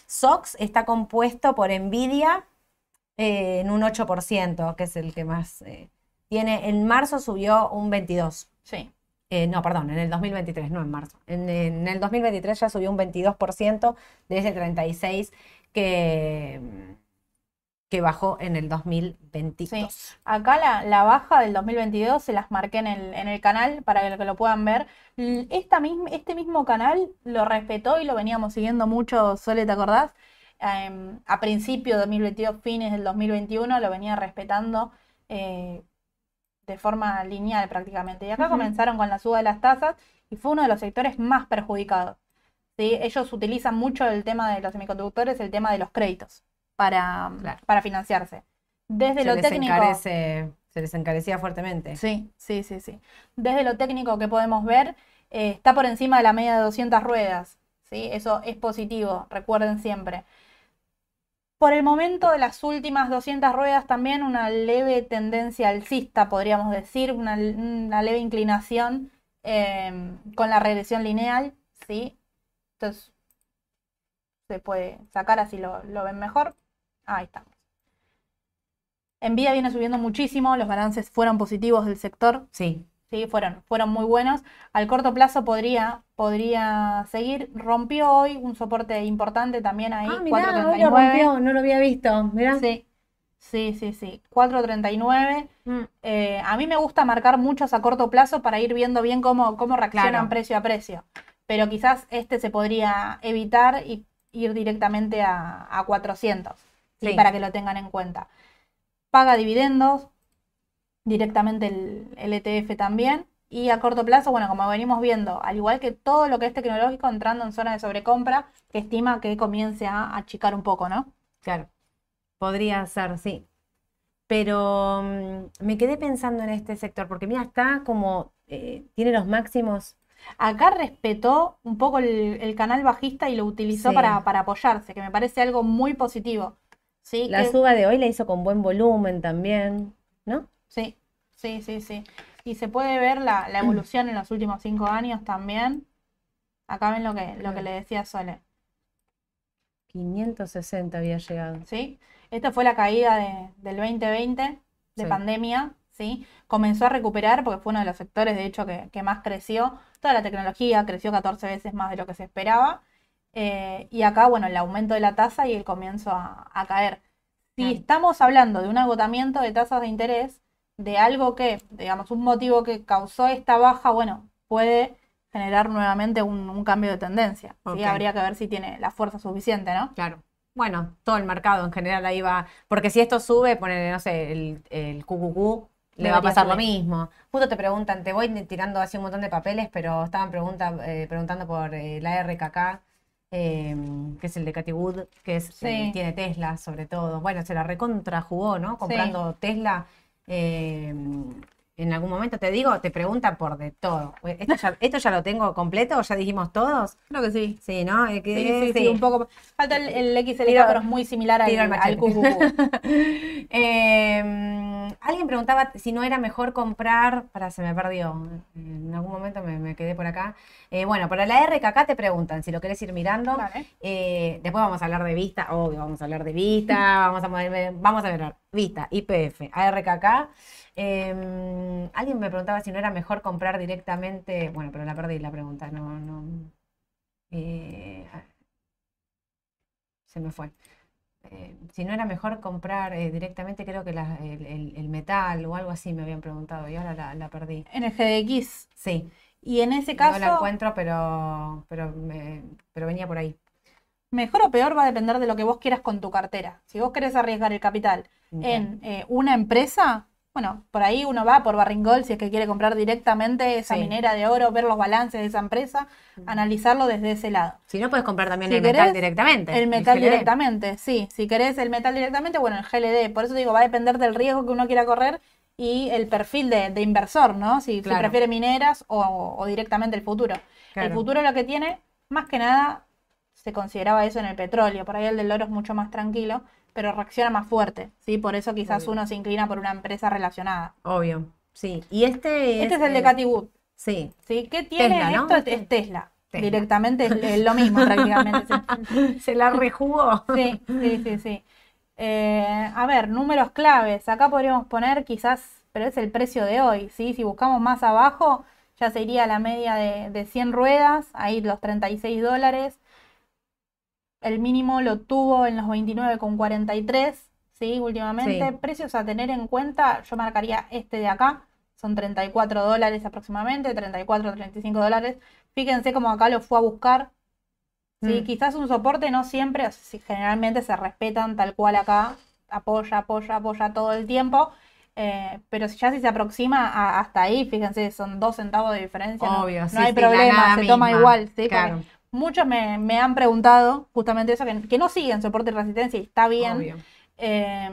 SOX está compuesto por Nvidia eh, en un 8%, que es el que más eh, tiene. En marzo subió un 22%. Sí. Eh, no, perdón, en el 2023, no en marzo. En, en el 2023 ya subió un 22% de ese 36% que, que bajó en el 2022. Sí. Acá la, la baja del 2022 se las marqué en el, en el canal para que lo puedan ver. Esta este mismo canal lo respetó y lo veníamos siguiendo mucho, Sole, ¿te acordás? Em, a principio de 2022, fines del 2021, lo venía respetando eh, de forma lineal prácticamente. Y acá comenzaron con la suba de las tasas y fue uno de los sectores más perjudicados. ¿sí? Ellos utilizan mucho el tema de los semiconductores, el tema de los créditos para, Claro. para financiarse. Desde Se lo les técnico. encarece- se les encarecía fuertemente. Sí, sí, sí, sí. Desde lo técnico que podemos ver, eh, está por encima de la media de 200 ruedas. ¿sí? Eso es positivo, recuerden siempre. Por el momento de las últimas 200 ruedas también una leve tendencia alcista, podríamos decir, una, una leve inclinación eh, con la regresión lineal, ¿sí? Entonces, se puede sacar así lo, lo ven mejor. Ahí estamos. Nvidia viene subiendo muchísimo, los balances fueron positivos del sector, Sí, sí, fueron, fueron muy buenos. Al corto plazo podría, podría seguir. Rompió hoy un soporte importante también ahí, Ah, mirá, hoy 4.39. lo rompió, no lo había visto. Mirá. Sí, sí, sí, sí. 4.39. Mm, Eh, a mí me gusta marcar muchos a corto plazo para ir viendo bien cómo, cómo reaccionan Claro. precio a precio. Pero quizás este se podría evitar y ir directamente a, a 400, ¿sí? Sí. para que lo tengan en cuenta. Paga dividendos, directamente el, el ETF también. Y a corto plazo, bueno, como venimos viendo, al igual que todo lo que es tecnológico, entrando en zona de sobrecompra, que estima que comience a achicar un poco, ¿no? Claro, podría ser, sí. Pero mm, me quedé pensando en este sector, porque mira, está como, eh, tiene los máximos Acá respetó un poco el, el canal bajista y lo utilizó Sí. para, para apoyarse, que me parece algo muy positivo. ¿sí? La Que- suba de hoy la hizo con buen volumen también, ¿no? Sí, sí, sí, sí. Y se puede ver la, la evolución en los últimos cinco años también. Acá ven lo que, lo que le decía Sole, 560 había llegado. ¿sí? Esta fue la caída de- del 2020, de Sí. pandemia, ¿sí? Comenzó a recuperar porque fue uno de los sectores, de hecho, que, que más creció. Toda la tecnología creció 14 veces más de lo que se esperaba. Eh, y acá, bueno, el aumento de la tasa y el comienzo a, a caer. Si estamos hablando de un agotamiento de tasas de interés, de algo que, digamos, un motivo que causó esta baja, bueno, puede generar nuevamente un, un cambio de tendencia. ¿sí? Ok. Habría que ver si tiene la fuerza suficiente, ¿no? Claro. Bueno, todo el mercado en general ahí va. Porque si esto sube, poner, no sé, el, el QQQ, le va a pasar lo mismo. Justo te preguntan, te voy tirando así un montón de papeles, pero estaban pregunta, eh, preguntando por eh, la RKK, eh, que es el de Cathy Wood, que es, eh, Sí. tiene Tesla sobre todo. Bueno, se la recontra jugó, ¿no? Comprando Tesla. Eh, en algún momento te digo, te preguntan por de todo. ¿Esto ya, *laughs* ¿Esto ya lo tengo completo? ¿Ya dijimos todos? Creo que sí. Sí, ¿no? Eh, que- Sí, sí, sí, un poco. Falta el, el XLK, Tiro- pero es muy similar al, al al. *laughs* *laughs* Eh, alguien preguntaba si no era mejor comprar, para se me perdió, en algún momento me, me quedé por acá. Eh, bueno, para la RKK te preguntan si lo querés ir mirando. Vale. Eh, después vamos a hablar de Vista, obvio, vamos a hablar de Vista, vamos a, vamos a ver Vista, IPF, ARKK. Eh, alguien me preguntaba si no era mejor comprar directamente, bueno, pero la perdí la pregunta, no, no. eh, se me fue. Eh, si no era mejor comprar eh, directamente, creo que la- el, el- el metal o algo así me habían preguntado y ahora la, la perdí. En el GDX. Sí, Y en ese no caso, la encuentro, pero, pero, me- pero venía por ahí. mejor o peor va a depender de lo que vos quieras con tu cartera. Si vos querés arriesgar el capital en eh, una empresa, bueno, por ahí uno va por Barringol si es que quiere comprar directamente esa Sí. minera de oro, ver los balances de esa empresa, analizarlo desde ese lado. Si no, puedes comprar también Si el metal directamente. El metal directamente, sí. Si querés el metal directamente, bueno, el GLD. Por eso digo, va a depender del riesgo que uno quiera correr y el perfil de, de inversor, ¿no? Si, si Claro. prefiere mineras o, o directamente el futuro. El futuro lo que tiene, más que nada, se consideraba eso en el petróleo. Por ahí el del oro es mucho más tranquilo, pero reacciona más fuerte, ¿sí? Por eso quizás Obvio. uno se inclina por una empresa relacionada. Obvio, sí. Y este Este es el de Cathy Wood, Sí, ¿sí? ¿Qué tiene Tesla, esto? Este- Es Tesla. Tesla. Directamente es, es lo mismo *laughs* prácticamente. sí. se la rejugó. Sí, sí, sí, sí. Eh, a ver, números claves. Acá podríamos poner quizás, pero es el precio de hoy, ¿sí? Si buscamos más abajo, ya sería la media de, de 100 ruedas, ahí los 36 dólares. El mínimo lo tuvo en los 29,43, ¿sí? Últimamente. Sí. Precios a tener en cuenta, yo marcaría este de acá. Son 34 dólares aproximadamente, 34, 35 dólares. Fíjense cómo acá lo fue a buscar. Sí, Mm. quizás un soporte no siempre, o sea, si generalmente se respetan tal cual acá, apoya, apoya, apoya todo el tiempo, eh, pero si ya si se aproxima a- hasta ahí, fíjense, son dos centavos de diferencia, no, Obvio, no sí, hay sí, problema, se toma igual, ¿sí? Porque Claro, muchos me, me han preguntado justamente eso, que, que no siguen soporte y resistencia y está bien, eh,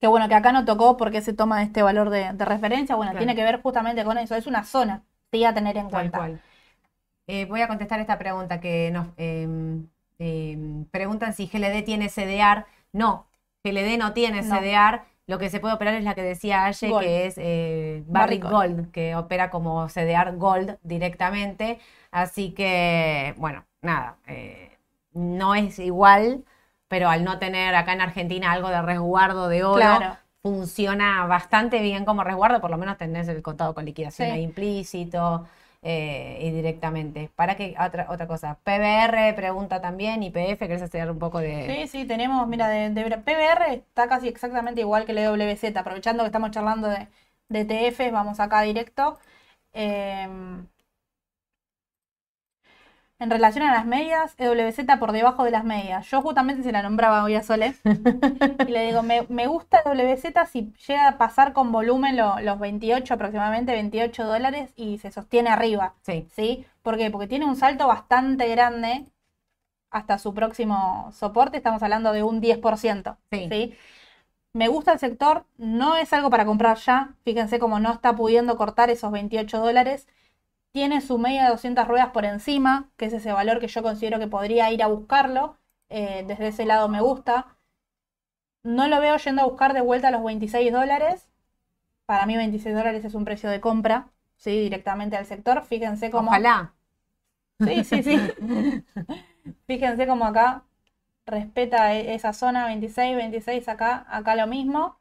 que bueno, que acá no tocó porque se toma este valor de, de referencia, bueno, Claro. tiene que ver justamente con eso, es una zona, sí, a tener en Tal cuenta. cual. Eh, voy a contestar esta pregunta que nos em, em, preguntan si GLD tiene CDR. No, GLD no tiene No. CDR. Lo que se puede operar es la que decía Aye, Gold. que es eh, Barrick Barrick Gold, que opera como CDR Gold directamente. Así que, bueno, nada, eh, no es igual, pero al no tener acá en Argentina algo de resguardo de oro, Claro. funciona bastante bien como resguardo, por lo menos tenés el contado con liquidación Sí. ahí implícito eh, y directamente. Para que otra, otra cosa, PBR pregunta también, IPF, ¿querés hacer un poco de... Sí, sí, tenemos, mira, de, de PBR está casi exactamente igual que el EWZ, aprovechando que estamos charlando de, de ETFs, vamos acá directo. Em, en relación a las medias, EWZ por debajo de las medias. Yo justamente se la nombraba hoy a Sole y le digo, me, me gusta EWZ si llega a pasar con volumen lo- los 28 aproximadamente, 28 dólares y se sostiene arriba. Sí, ¿Sí? ¿Por qué? Porque tiene un salto bastante grande hasta su próximo soporte, estamos hablando de un 10%. Sí. ¿sí? Me gusta el sector, no es algo para comprar ya, fíjense cómo no está pudiendo cortar esos 28 dólares. Tiene su media de 200 ruedas por encima, que es ese valor que yo considero que podría ir a buscarlo. Eh, desde ese lado me gusta. No lo veo yendo a buscar de vuelta a los 26 dólares. Para mí 26 dólares es un precio de compra, ¿sí? Directamente al sector. Fíjense cómo... Ojalá. Sí, sí, sí. *laughs* Fíjense cómo acá respeta e- esa zona 26, 26 acá, acá lo mismo.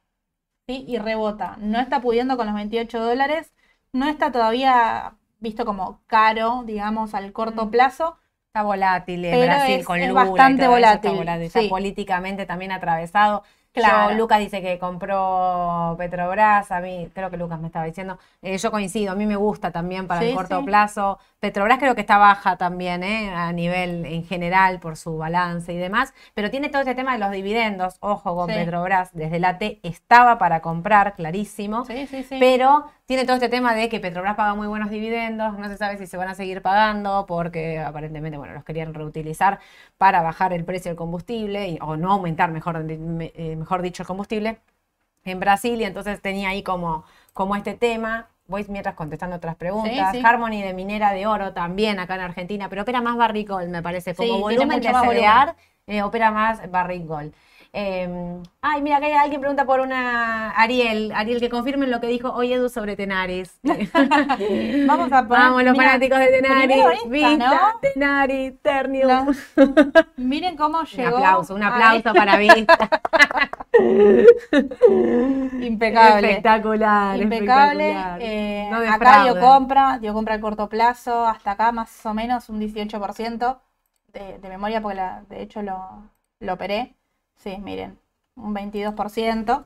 ¿sí? Y rebota. No está pudiendo con los 28 dólares. No está todavía visto como caro, digamos, al corto Mm. plazo. Está volátil en Pero Brasil es- con es Lula y bastante eso, volátil, Está, volátil, está sí. políticamente también atravesado. Claro. Yo, Lucas dice que compró Petrobras, a mí, creo que Lucas me estaba diciendo, eh, yo coincido, a mí me gusta también para el corto sí. plazo. Petrobras creo que está baja también, eh, a nivel en general por su balance y demás, pero tiene todo este tema de los dividendos, ojo con Sí. Petrobras, desde la T estaba para comprar, clarísimo. Sí, sí, sí. Pero tiene todo este tema de que Petrobras paga muy buenos dividendos, no se sabe si se van a seguir pagando porque aparentemente, bueno, los querían reutilizar para bajar el precio del combustible y- o no aumentar, mejor, eh, mejor dicho, el combustible en Brasil y entonces tenía ahí como, como este tema. Voy mientras contestando otras preguntas. Sí, sí. Harmony de minera de oro también acá en Argentina, pero opera más barricol, me parece. Sí, Como tiene volumen mucho de más volumen. eh, opera más barricol. Eh, ay, mira, acá hay alguien pregunta por una Ariel. Ariel, que confirmen lo que dijo hoy Edu sobre Tenaris. *laughs* Vamos a poner- Vamos, los mira, fanáticos de Tenaris. primero esta, Vista, ¿no? Tenaris, Ternium. *laughs* Miren cómo Un llegó. aplauso, un aplauso para Vista. *laughs* Impecable. Espectacular. Impecable. espectacular. eh, No acá dio compra, dio compra a corto plazo, hasta acá más o menos un 18% de, de memoria, porque la- de hecho lo, lo operé. Sí, miren, un 22%.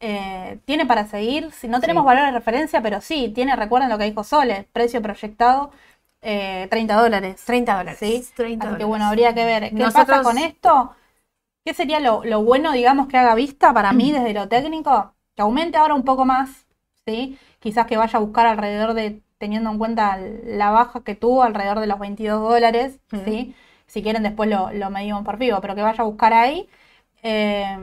Eh, tiene para seguir, si no tenemos Sí. valor de referencia, pero sí, tiene, recuerden lo que dijo Sole, precio proyectado eh, 30 dólares. 30 dólares. Sí, 30 Así que dólares. bueno, habría que ver. ¿Qué Nosotros- pasa con esto? ¿Qué sería lo, lo bueno, digamos, que haga vista para mí desde lo técnico? Que aumente ahora un poco más, ¿sí? Quizás que vaya a buscar alrededor de, teniendo en cuenta la baja que tuvo, alrededor de los 22 dólares, ¿sí? Si quieren después lo, lo medimos por vivo, pero que vaya a buscar ahí. Eh,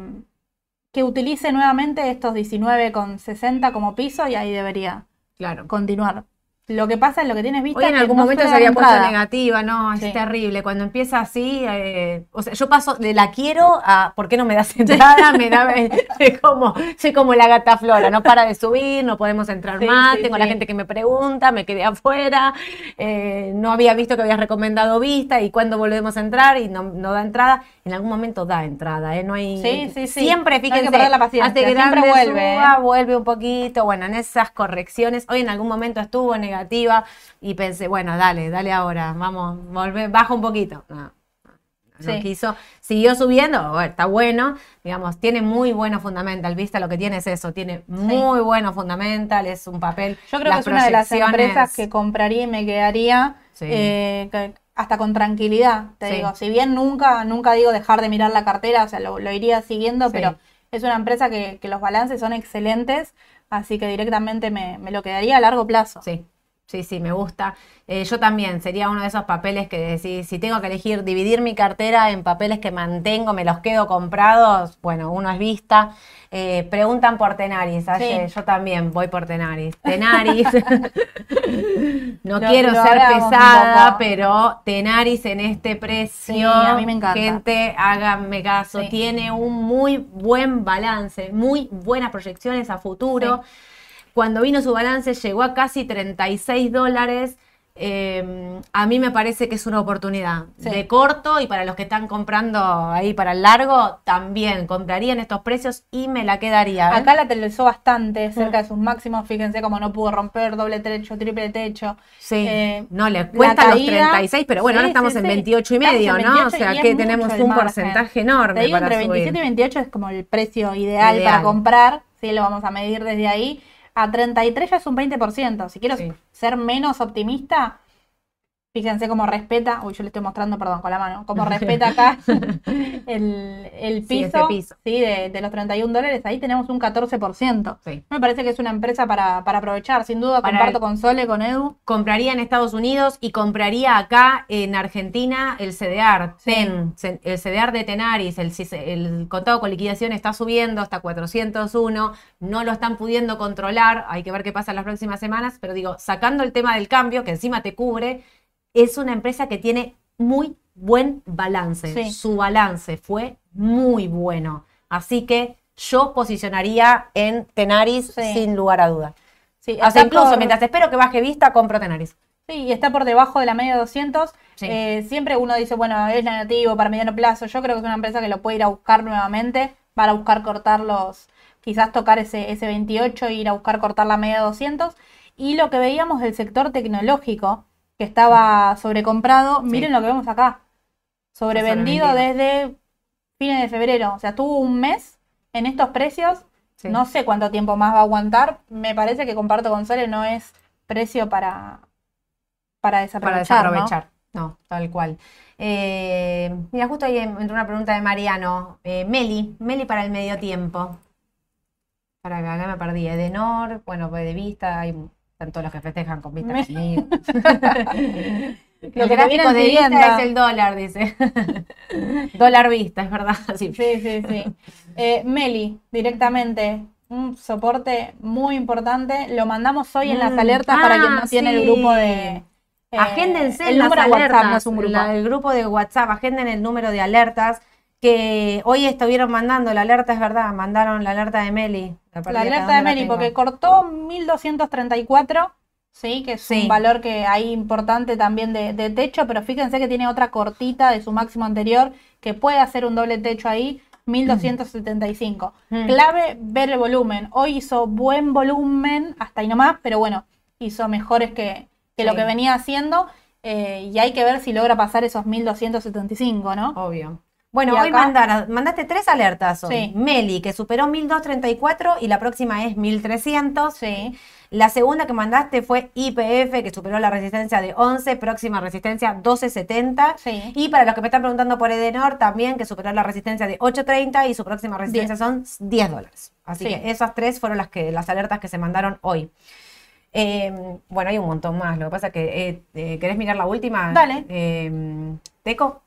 que utilice nuevamente estos 19,60 como piso y ahí debería Claro. continuar. Lo que pasa es lo que tienes vista Hoy en algún no momento se había puesto negativa, no, es terrible. Cuando empieza así, eh, o sea, yo paso de la quiero a ¿por qué no me das entrada? me da, *laughs* soy como, soy como la gata flora, no para de subir, no podemos entrar Sí, más, sí, tengo la gente que me pregunta, me quedé afuera, eh, no había visto que habías recomendado vista y cuándo volvemos a entrar y no, no da entrada. En algún momento da entrada, ¿eh? No hay, Sí, sí, sí. Siempre, No hay que fíjense, la paciencia, hace que siempre vuelve, suba, ¿eh? vuelve un poquito, bueno, en esas correcciones, hoy en algún momento estuvo negativa y pensé, bueno, dale, dale ahora, vamos, volve, baja un poquito. No, no, no Sí. quiso, siguió subiendo, bueno, está bueno, digamos, tiene muy bueno fundamental, vista lo que tiene es eso, tiene muy bueno fundamental, es un papel. Yo creo las que es una de las empresas que compraría y me quedaría Sí. eh, que- hasta con tranquilidad, te digo. Si bien nunca, nunca digo dejar de mirar la cartera, o sea, lo, lo iría siguiendo, pero es una empresa que, que los balances son excelentes, así que directamente me, me lo quedaría a largo plazo. Sí, sí, sí, me gusta. Eh, yo también sería uno de esos papeles que decís, si tengo que elegir dividir mi cartera en papeles que mantengo, me los quedo comprados, bueno, uno es vista. Eh, preguntan por Tenaris, Sí. yo también voy por Tenaris. *laughs* Tenaris, *laughs* no Lo- quiero lo ser pesada, pero Tenaris en este precio, Sí, a mí me encanta. gente, háganme caso, Sí. tiene un muy buen balance, muy buenas proyecciones a futuro. Cuando vino su balance llegó a casi 36 dólares. Eh, a mí me parece que es una oportunidad Sí. de corto y para los que están comprando ahí para el largo, también comprarían estos precios y me la quedaría. ¿eh? Acá la televisó bastante, Mm. cerca de sus máximos, fíjense cómo no pudo romper doble techo, triple techo. Sí, eh, no le cuesta los caída- 36, pero bueno, ahora estamos sí, en sí. 28 y medio, ¿no? 28 O sea que tenemos un porcentaje enorme Te digo, para entre 27 y subir. 28 es como el precio ideal, Ideal. para comprar, sí, lo vamos a medir desde ahí. A 33 ya es un 20%. Si quiero Sí. ser menos optimista, Fíjense cómo respeta, uy, yo le estoy mostrando, perdón, con la mano, cómo respeta acá *laughs* el, el Sí, piso, ese piso. sí, de, de los 31 dólares, ahí tenemos un 14%. Sí. Me parece que es una empresa para, para aprovechar, sin duda, Para comparto el- con Sole, con Edu. Compraría en Estados Unidos y compraría acá en Argentina el CDR, Sí. TEN, el CDR de Tenaris, el, el contado con liquidación está subiendo hasta 401, no lo están pudiendo controlar, hay que ver qué pasa en las próximas semanas, pero digo, sacando el tema del cambio, que encima te cubre, es una empresa que tiene muy buen balance. Sí. Su balance fue muy bueno. Así que yo posicionaría en Tenaris Sí. sin lugar a duda. Sí, O sea, incluso por- mientras espero que baje vista, compro Tenaris. Sí, y está por debajo de la media de 200. Sí. Eh, siempre uno dice, bueno, es negativo para mediano plazo. Yo creo que es una empresa que lo puede ir a buscar nuevamente para buscar cortar los, quizás tocar ese, ese 28 e ir a buscar cortar la media de 200. Y lo que veíamos del sector tecnológico, que estaba sobrecomprado, miren lo que vemos acá. Sobrevendido sobrevendido. desde fines de febrero. O sea, tuvo un mes en estos precios. Sí. No sé cuánto tiempo más va a aguantar. Me parece que comparto con Sole, no es precio para, para para desaprovechar. ¿no? desaprovechar. ¿no? tal cual. Eh, mira, justo ahí entró una pregunta de Mariano. Eh, Meli, Meli para el medio tiempo. Para acá, acá me perdí. Edenor, bueno, pues de vista, hay están todos los que festejan con vista conmigo. *laughs* *laughs* Lo el que gráfico de vista es el dólar, dice. *laughs* dólar vista, es verdad. Sí. Sí, sí, sí. Eh, Meli, directamente, un soporte muy importante. Lo mandamos hoy en las Mm, alertas para quien no ah, tiene el sí. grupo de. eh, Agéndense el número de WhatsApp, no es un grupo. la- el grupo de WhatsApp, agenden el número de alertas que hoy estuvieron mandando, la alerta es verdad, mandaron la alerta de Meli. La alerta ¿dónde de Meli, porque cortó 1234, sí, que es Sí. un valor que hay importante también de, de techo, pero fíjense que tiene otra cortita de su máximo anterior que puede hacer un doble techo ahí, 1275. Mm. Clave ver el volumen. Hoy hizo buen volumen, hasta ahí nomás, pero bueno, hizo mejores que, que lo que venía haciendo. eh, y hay que ver si logra pasar esos 1275, ¿no? Obvio. Bueno, Y hoy acá- mandaste tres alertas hoy. Sí. Meli, que superó 1234 y la próxima es 1300. Sí. La segunda que mandaste fue IPF, que superó la resistencia de 11, próxima resistencia 1270. Sí. Y para los que me están preguntando por Edenor, también que superó la resistencia de 8.30 y su próxima resistencia son 10 dólares. Así Sí. que esas tres fueron las, que, las alertas que se mandaron hoy. Eh, bueno, hay un montón más. Lo que pasa es que, eh, eh, ¿querés mirar la última? Dale. Eh, ¿Teco?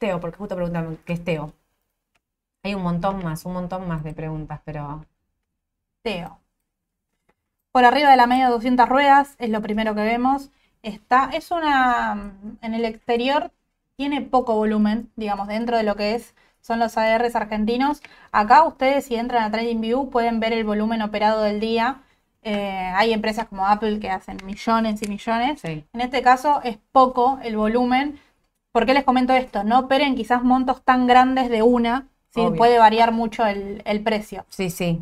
Teo, porque justo preguntan qué es Teo. Hay un montón más, un montón más de preguntas, pero... Teo. Por arriba de la media de 200 ruedas es lo primero que vemos. Está, es una, en el exterior tiene poco volumen, digamos, dentro de lo que es, son los ARs argentinos. Acá ustedes si entran a TradingView pueden ver el volumen operado del día. Eh, hay empresas como Apple que hacen millones y millones. Sí. En este caso es poco el volumen. ¿Por qué les comento esto? No operen quizás montos tan grandes de una, ¿sí? Puede variar mucho el, el precio. Sí, sí.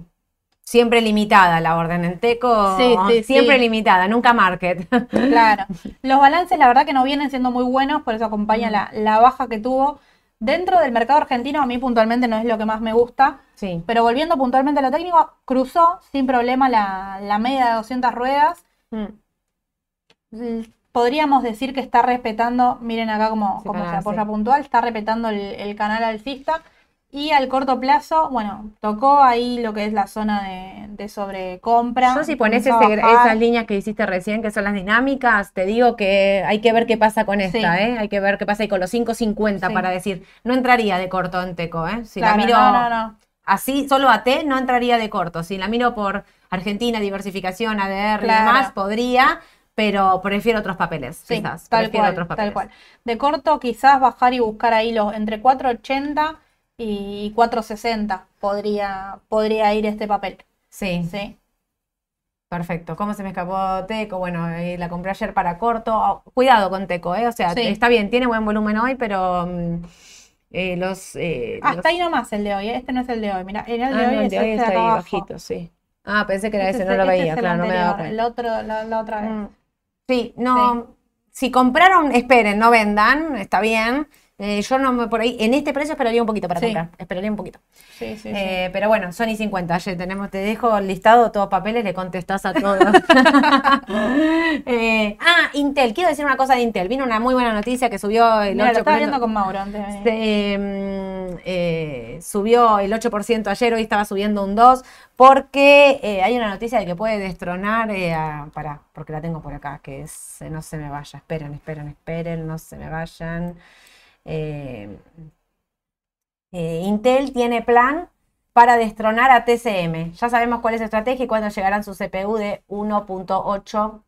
Siempre limitada la orden en Teco. Sí, sí, siempre sí. limitada, nunca market. *laughs* Claro. Los balances, la verdad que no vienen siendo muy buenos, por eso acompaña la, la baja que tuvo. Dentro del mercado argentino, a mí puntualmente no es lo que más me gusta, Sí. pero volviendo puntualmente a lo técnico, cruzó sin problema la, la media de 200 ruedas. Mm. Podríamos decir que está respetando, miren acá como, Sí, como se apoya sí. puntual, está respetando el, el canal alcista. Y al corto plazo, bueno, tocó ahí lo que es la zona de, de sobrecompra. Yo si pones ese- esas líneas que hiciste recién, que son las dinámicas, te digo que hay que ver qué pasa con esta, Sí. ¿eh? Hay que ver qué pasa ahí con los 5.50 Sí. para decir, no entraría de corto en Teco, ¿eh? Si Claro, la miro no, no, no. así, solo a T, no entraría de corto. Si la miro por Argentina, diversificación, ADR y Claro. demás, podría, pero prefiero otros papeles, Sí, quizás. tal prefiero cual, otros tal papeles. cual. De corto, quizás bajar y buscar ahí los entre 4.80 y 4.60 podría, podría ir este papel. Sí, Sí, perfecto. ¿Cómo se me escapó Teco? Bueno, eh, la compré ayer para corto. Oh, cuidado con Teco, ¿eh? O sea, Sí. está bien, tiene buen volumen hoy, pero mm, eh, los... eh, hasta los- ahí nomás el de hoy, ¿eh? este no es el de hoy. Mira, el de Ah, hoy no, el de hoy está ahí abajo. bajito, sí. Ah, pensé que era Este ese, es no lo este veía, claro, no me daba cuenta. el otro, la, la otra vez. Mm. Sí, no, si compraron, esperen, no vendan, está bien, Eh, yo no me por ahí, en este precio esperaría un poquito para Sí. comprar, esperaría un poquito. Sí, sí, sí. Eh, pero bueno, Sony 50, ayer tenemos, te dejo listado, todos papeles, le contestás a todos. *laughs* *laughs* Eh, ah, Intel, quiero decir una cosa de Intel. Vino una muy buena noticia que subió el Mira, lo 8%. estaba viendo con Mauro antes. Se, mm, eh, subió el 8% ayer, hoy estaba subiendo un 2%, porque hay una noticia de que puede destronar, eh, a- pará, porque la tengo por acá, que es, no se me vaya, esperen, esperen, esperen, no se me vayan. Eh, eh, Intel tiene plan para destronar a TCM. Ya sabemos cuál es su estrategia y cuándo llegarán su CPU de 1.8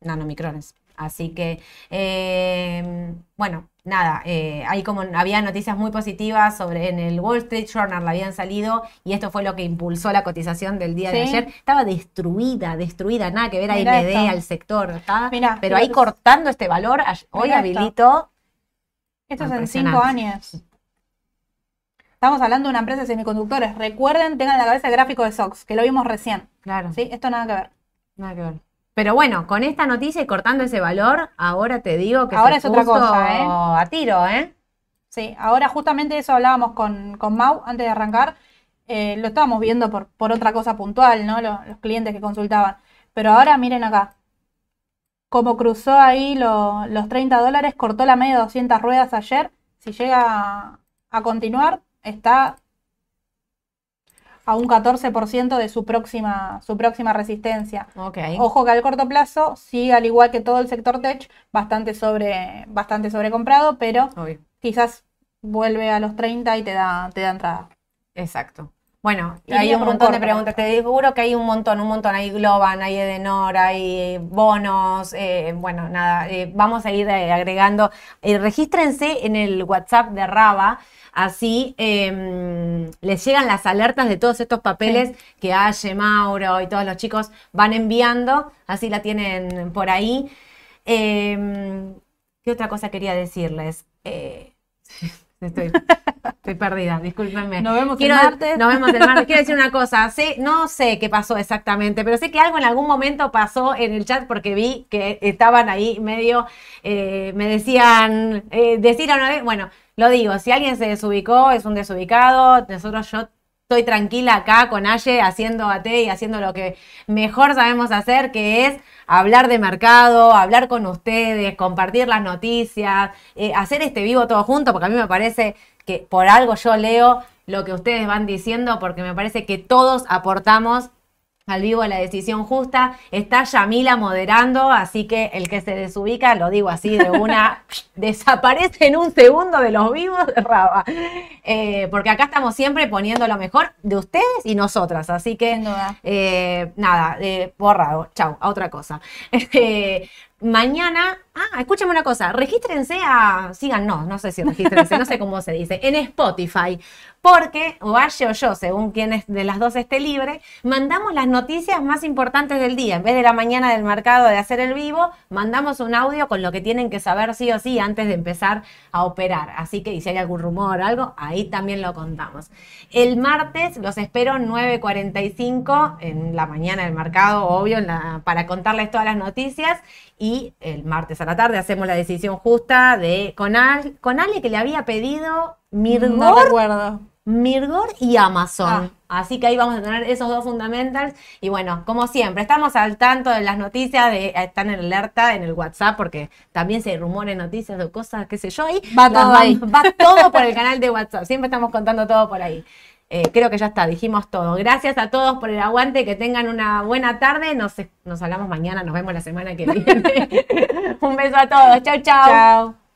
nanomicrones. Así que, eh, bueno, nada, eh, hay como había noticias muy positivas sobre en el Wall Street Journal la habían salido y esto fue lo que impulsó la cotización del día de ayer. Estaba destruida, destruida, nada que ver a AMD, al sector, ¿está? Mirá, pero mirá ahí cortando este valor, hoy habilitó Esto es en cinco años. Estamos hablando de una empresa de semiconductores. Recuerden, tengan en la cabeza el gráfico de SOX, que lo vimos recién. Claro. ¿Sí? Esto nada que ver. Nada que ver. Pero bueno, con esta noticia y cortando ese valor, ahora te digo que Ahora se es otra puso cosa, ¿eh? a tiro, ¿eh? Sí, ahora justamente eso hablábamos con, con Mau antes de arrancar. Eh, lo estábamos viendo por, por otra cosa puntual, ¿no? Lo- Los, clientes que consultaban. Pero ahora miren acá. Como cruzó ahí lo- los 30 dólares, cortó la media de 200 ruedas ayer. Si llega a, continuar, está a un 14% de su próxima, su próxima resistencia. Ok. Ojo que al corto plazo sigue al igual que todo el sector tech, bastante sobre, bastante sobrecomprado, pero Obvio. quizás vuelve a los 30 y te da, te da entrada. Exacto. Bueno, hay un montón de preguntas. Te seguro que hay un montón, un montón. Hay Globan, hay Edenor, hay eh, bonos. eh, bueno, nada, eh, vamos a ir eh, agregando. Regístrense en el WhatsApp de Raba. Así em, les llegan las alertas de todos estos papeles que Aye, Mauro y todos los chicos van enviando. Así la tienen por ahí. Em, ¿qué otra cosa quería decirles? Eh, estoy, *laughs* estoy perdida, discúlpenme. Nos vemos el Quiero- martes. Nos vemos el martes. Quiero decir una *laughs* cosa, sé, no sé qué pasó exactamente, pero sé que algo en algún momento pasó en el chat porque vi que estaban ahí medio, eh, me decían, eh, decir una vez, bueno, lo digo, si alguien se desubicó, es un desubicado, nosotros yo estoy tranquila acá con Aye haciendo AT y haciendo lo que mejor sabemos hacer, que es hablar de mercado, hablar con ustedes, compartir las noticias, eh, hacer este vivo todo junto, porque a mí me parece que por algo yo leo lo que ustedes van diciendo, porque me parece que todos aportamos al vivo la decisión justa. Está Yamila moderando, así que el que se desubica, lo digo así de una, *laughs* desaparece en un segundo de los vivos de Raba. Eh, porque acá estamos siempre poniendo lo mejor de ustedes y nosotras, así que Sin duda. eh, nada, eh, borrado. Chau, a otra cosa. *laughs* Este, mañana, ah, escúchame una cosa, regístrense a, síganos, no sé si regístrense, no sé *laughs* cómo se dice, en Spotify, porque o Aye o yo, según quien es de las dos esté libre, mandamos las noticias más importantes del día. En vez de la mañana del mercado de hacer el vivo, mandamos un audio con lo que tienen que saber sí o sí antes de empezar a operar. Así que, y si hay algún rumor o algo, ahí también lo contamos. El martes los espero 9.45 en la mañana del mercado, obvio, para contarles todas las noticias. Y el martes a la tarde hacemos la decisión justa de con, Al- con Ale que le había pedido No Mirgor, recuerdo. Mirgor y Amazon. Ah. Así que ahí vamos a tener esos dos fundamentals. Y bueno, como siempre, estamos al tanto de las noticias, de, están en alerta en el WhatsApp, porque también se rumores, noticias de cosas, qué sé yo, ahí Va todo ahí. Va todo por el canal de WhatsApp. Siempre estamos contando todo por ahí. Eh, creo que ya está, dijimos todo. Gracias a todos por el aguante, que tengan una buena tarde. Nos, nos hablamos mañana, nos vemos la semana que viene. *laughs* Un beso a todos. Chau, chau. Chao.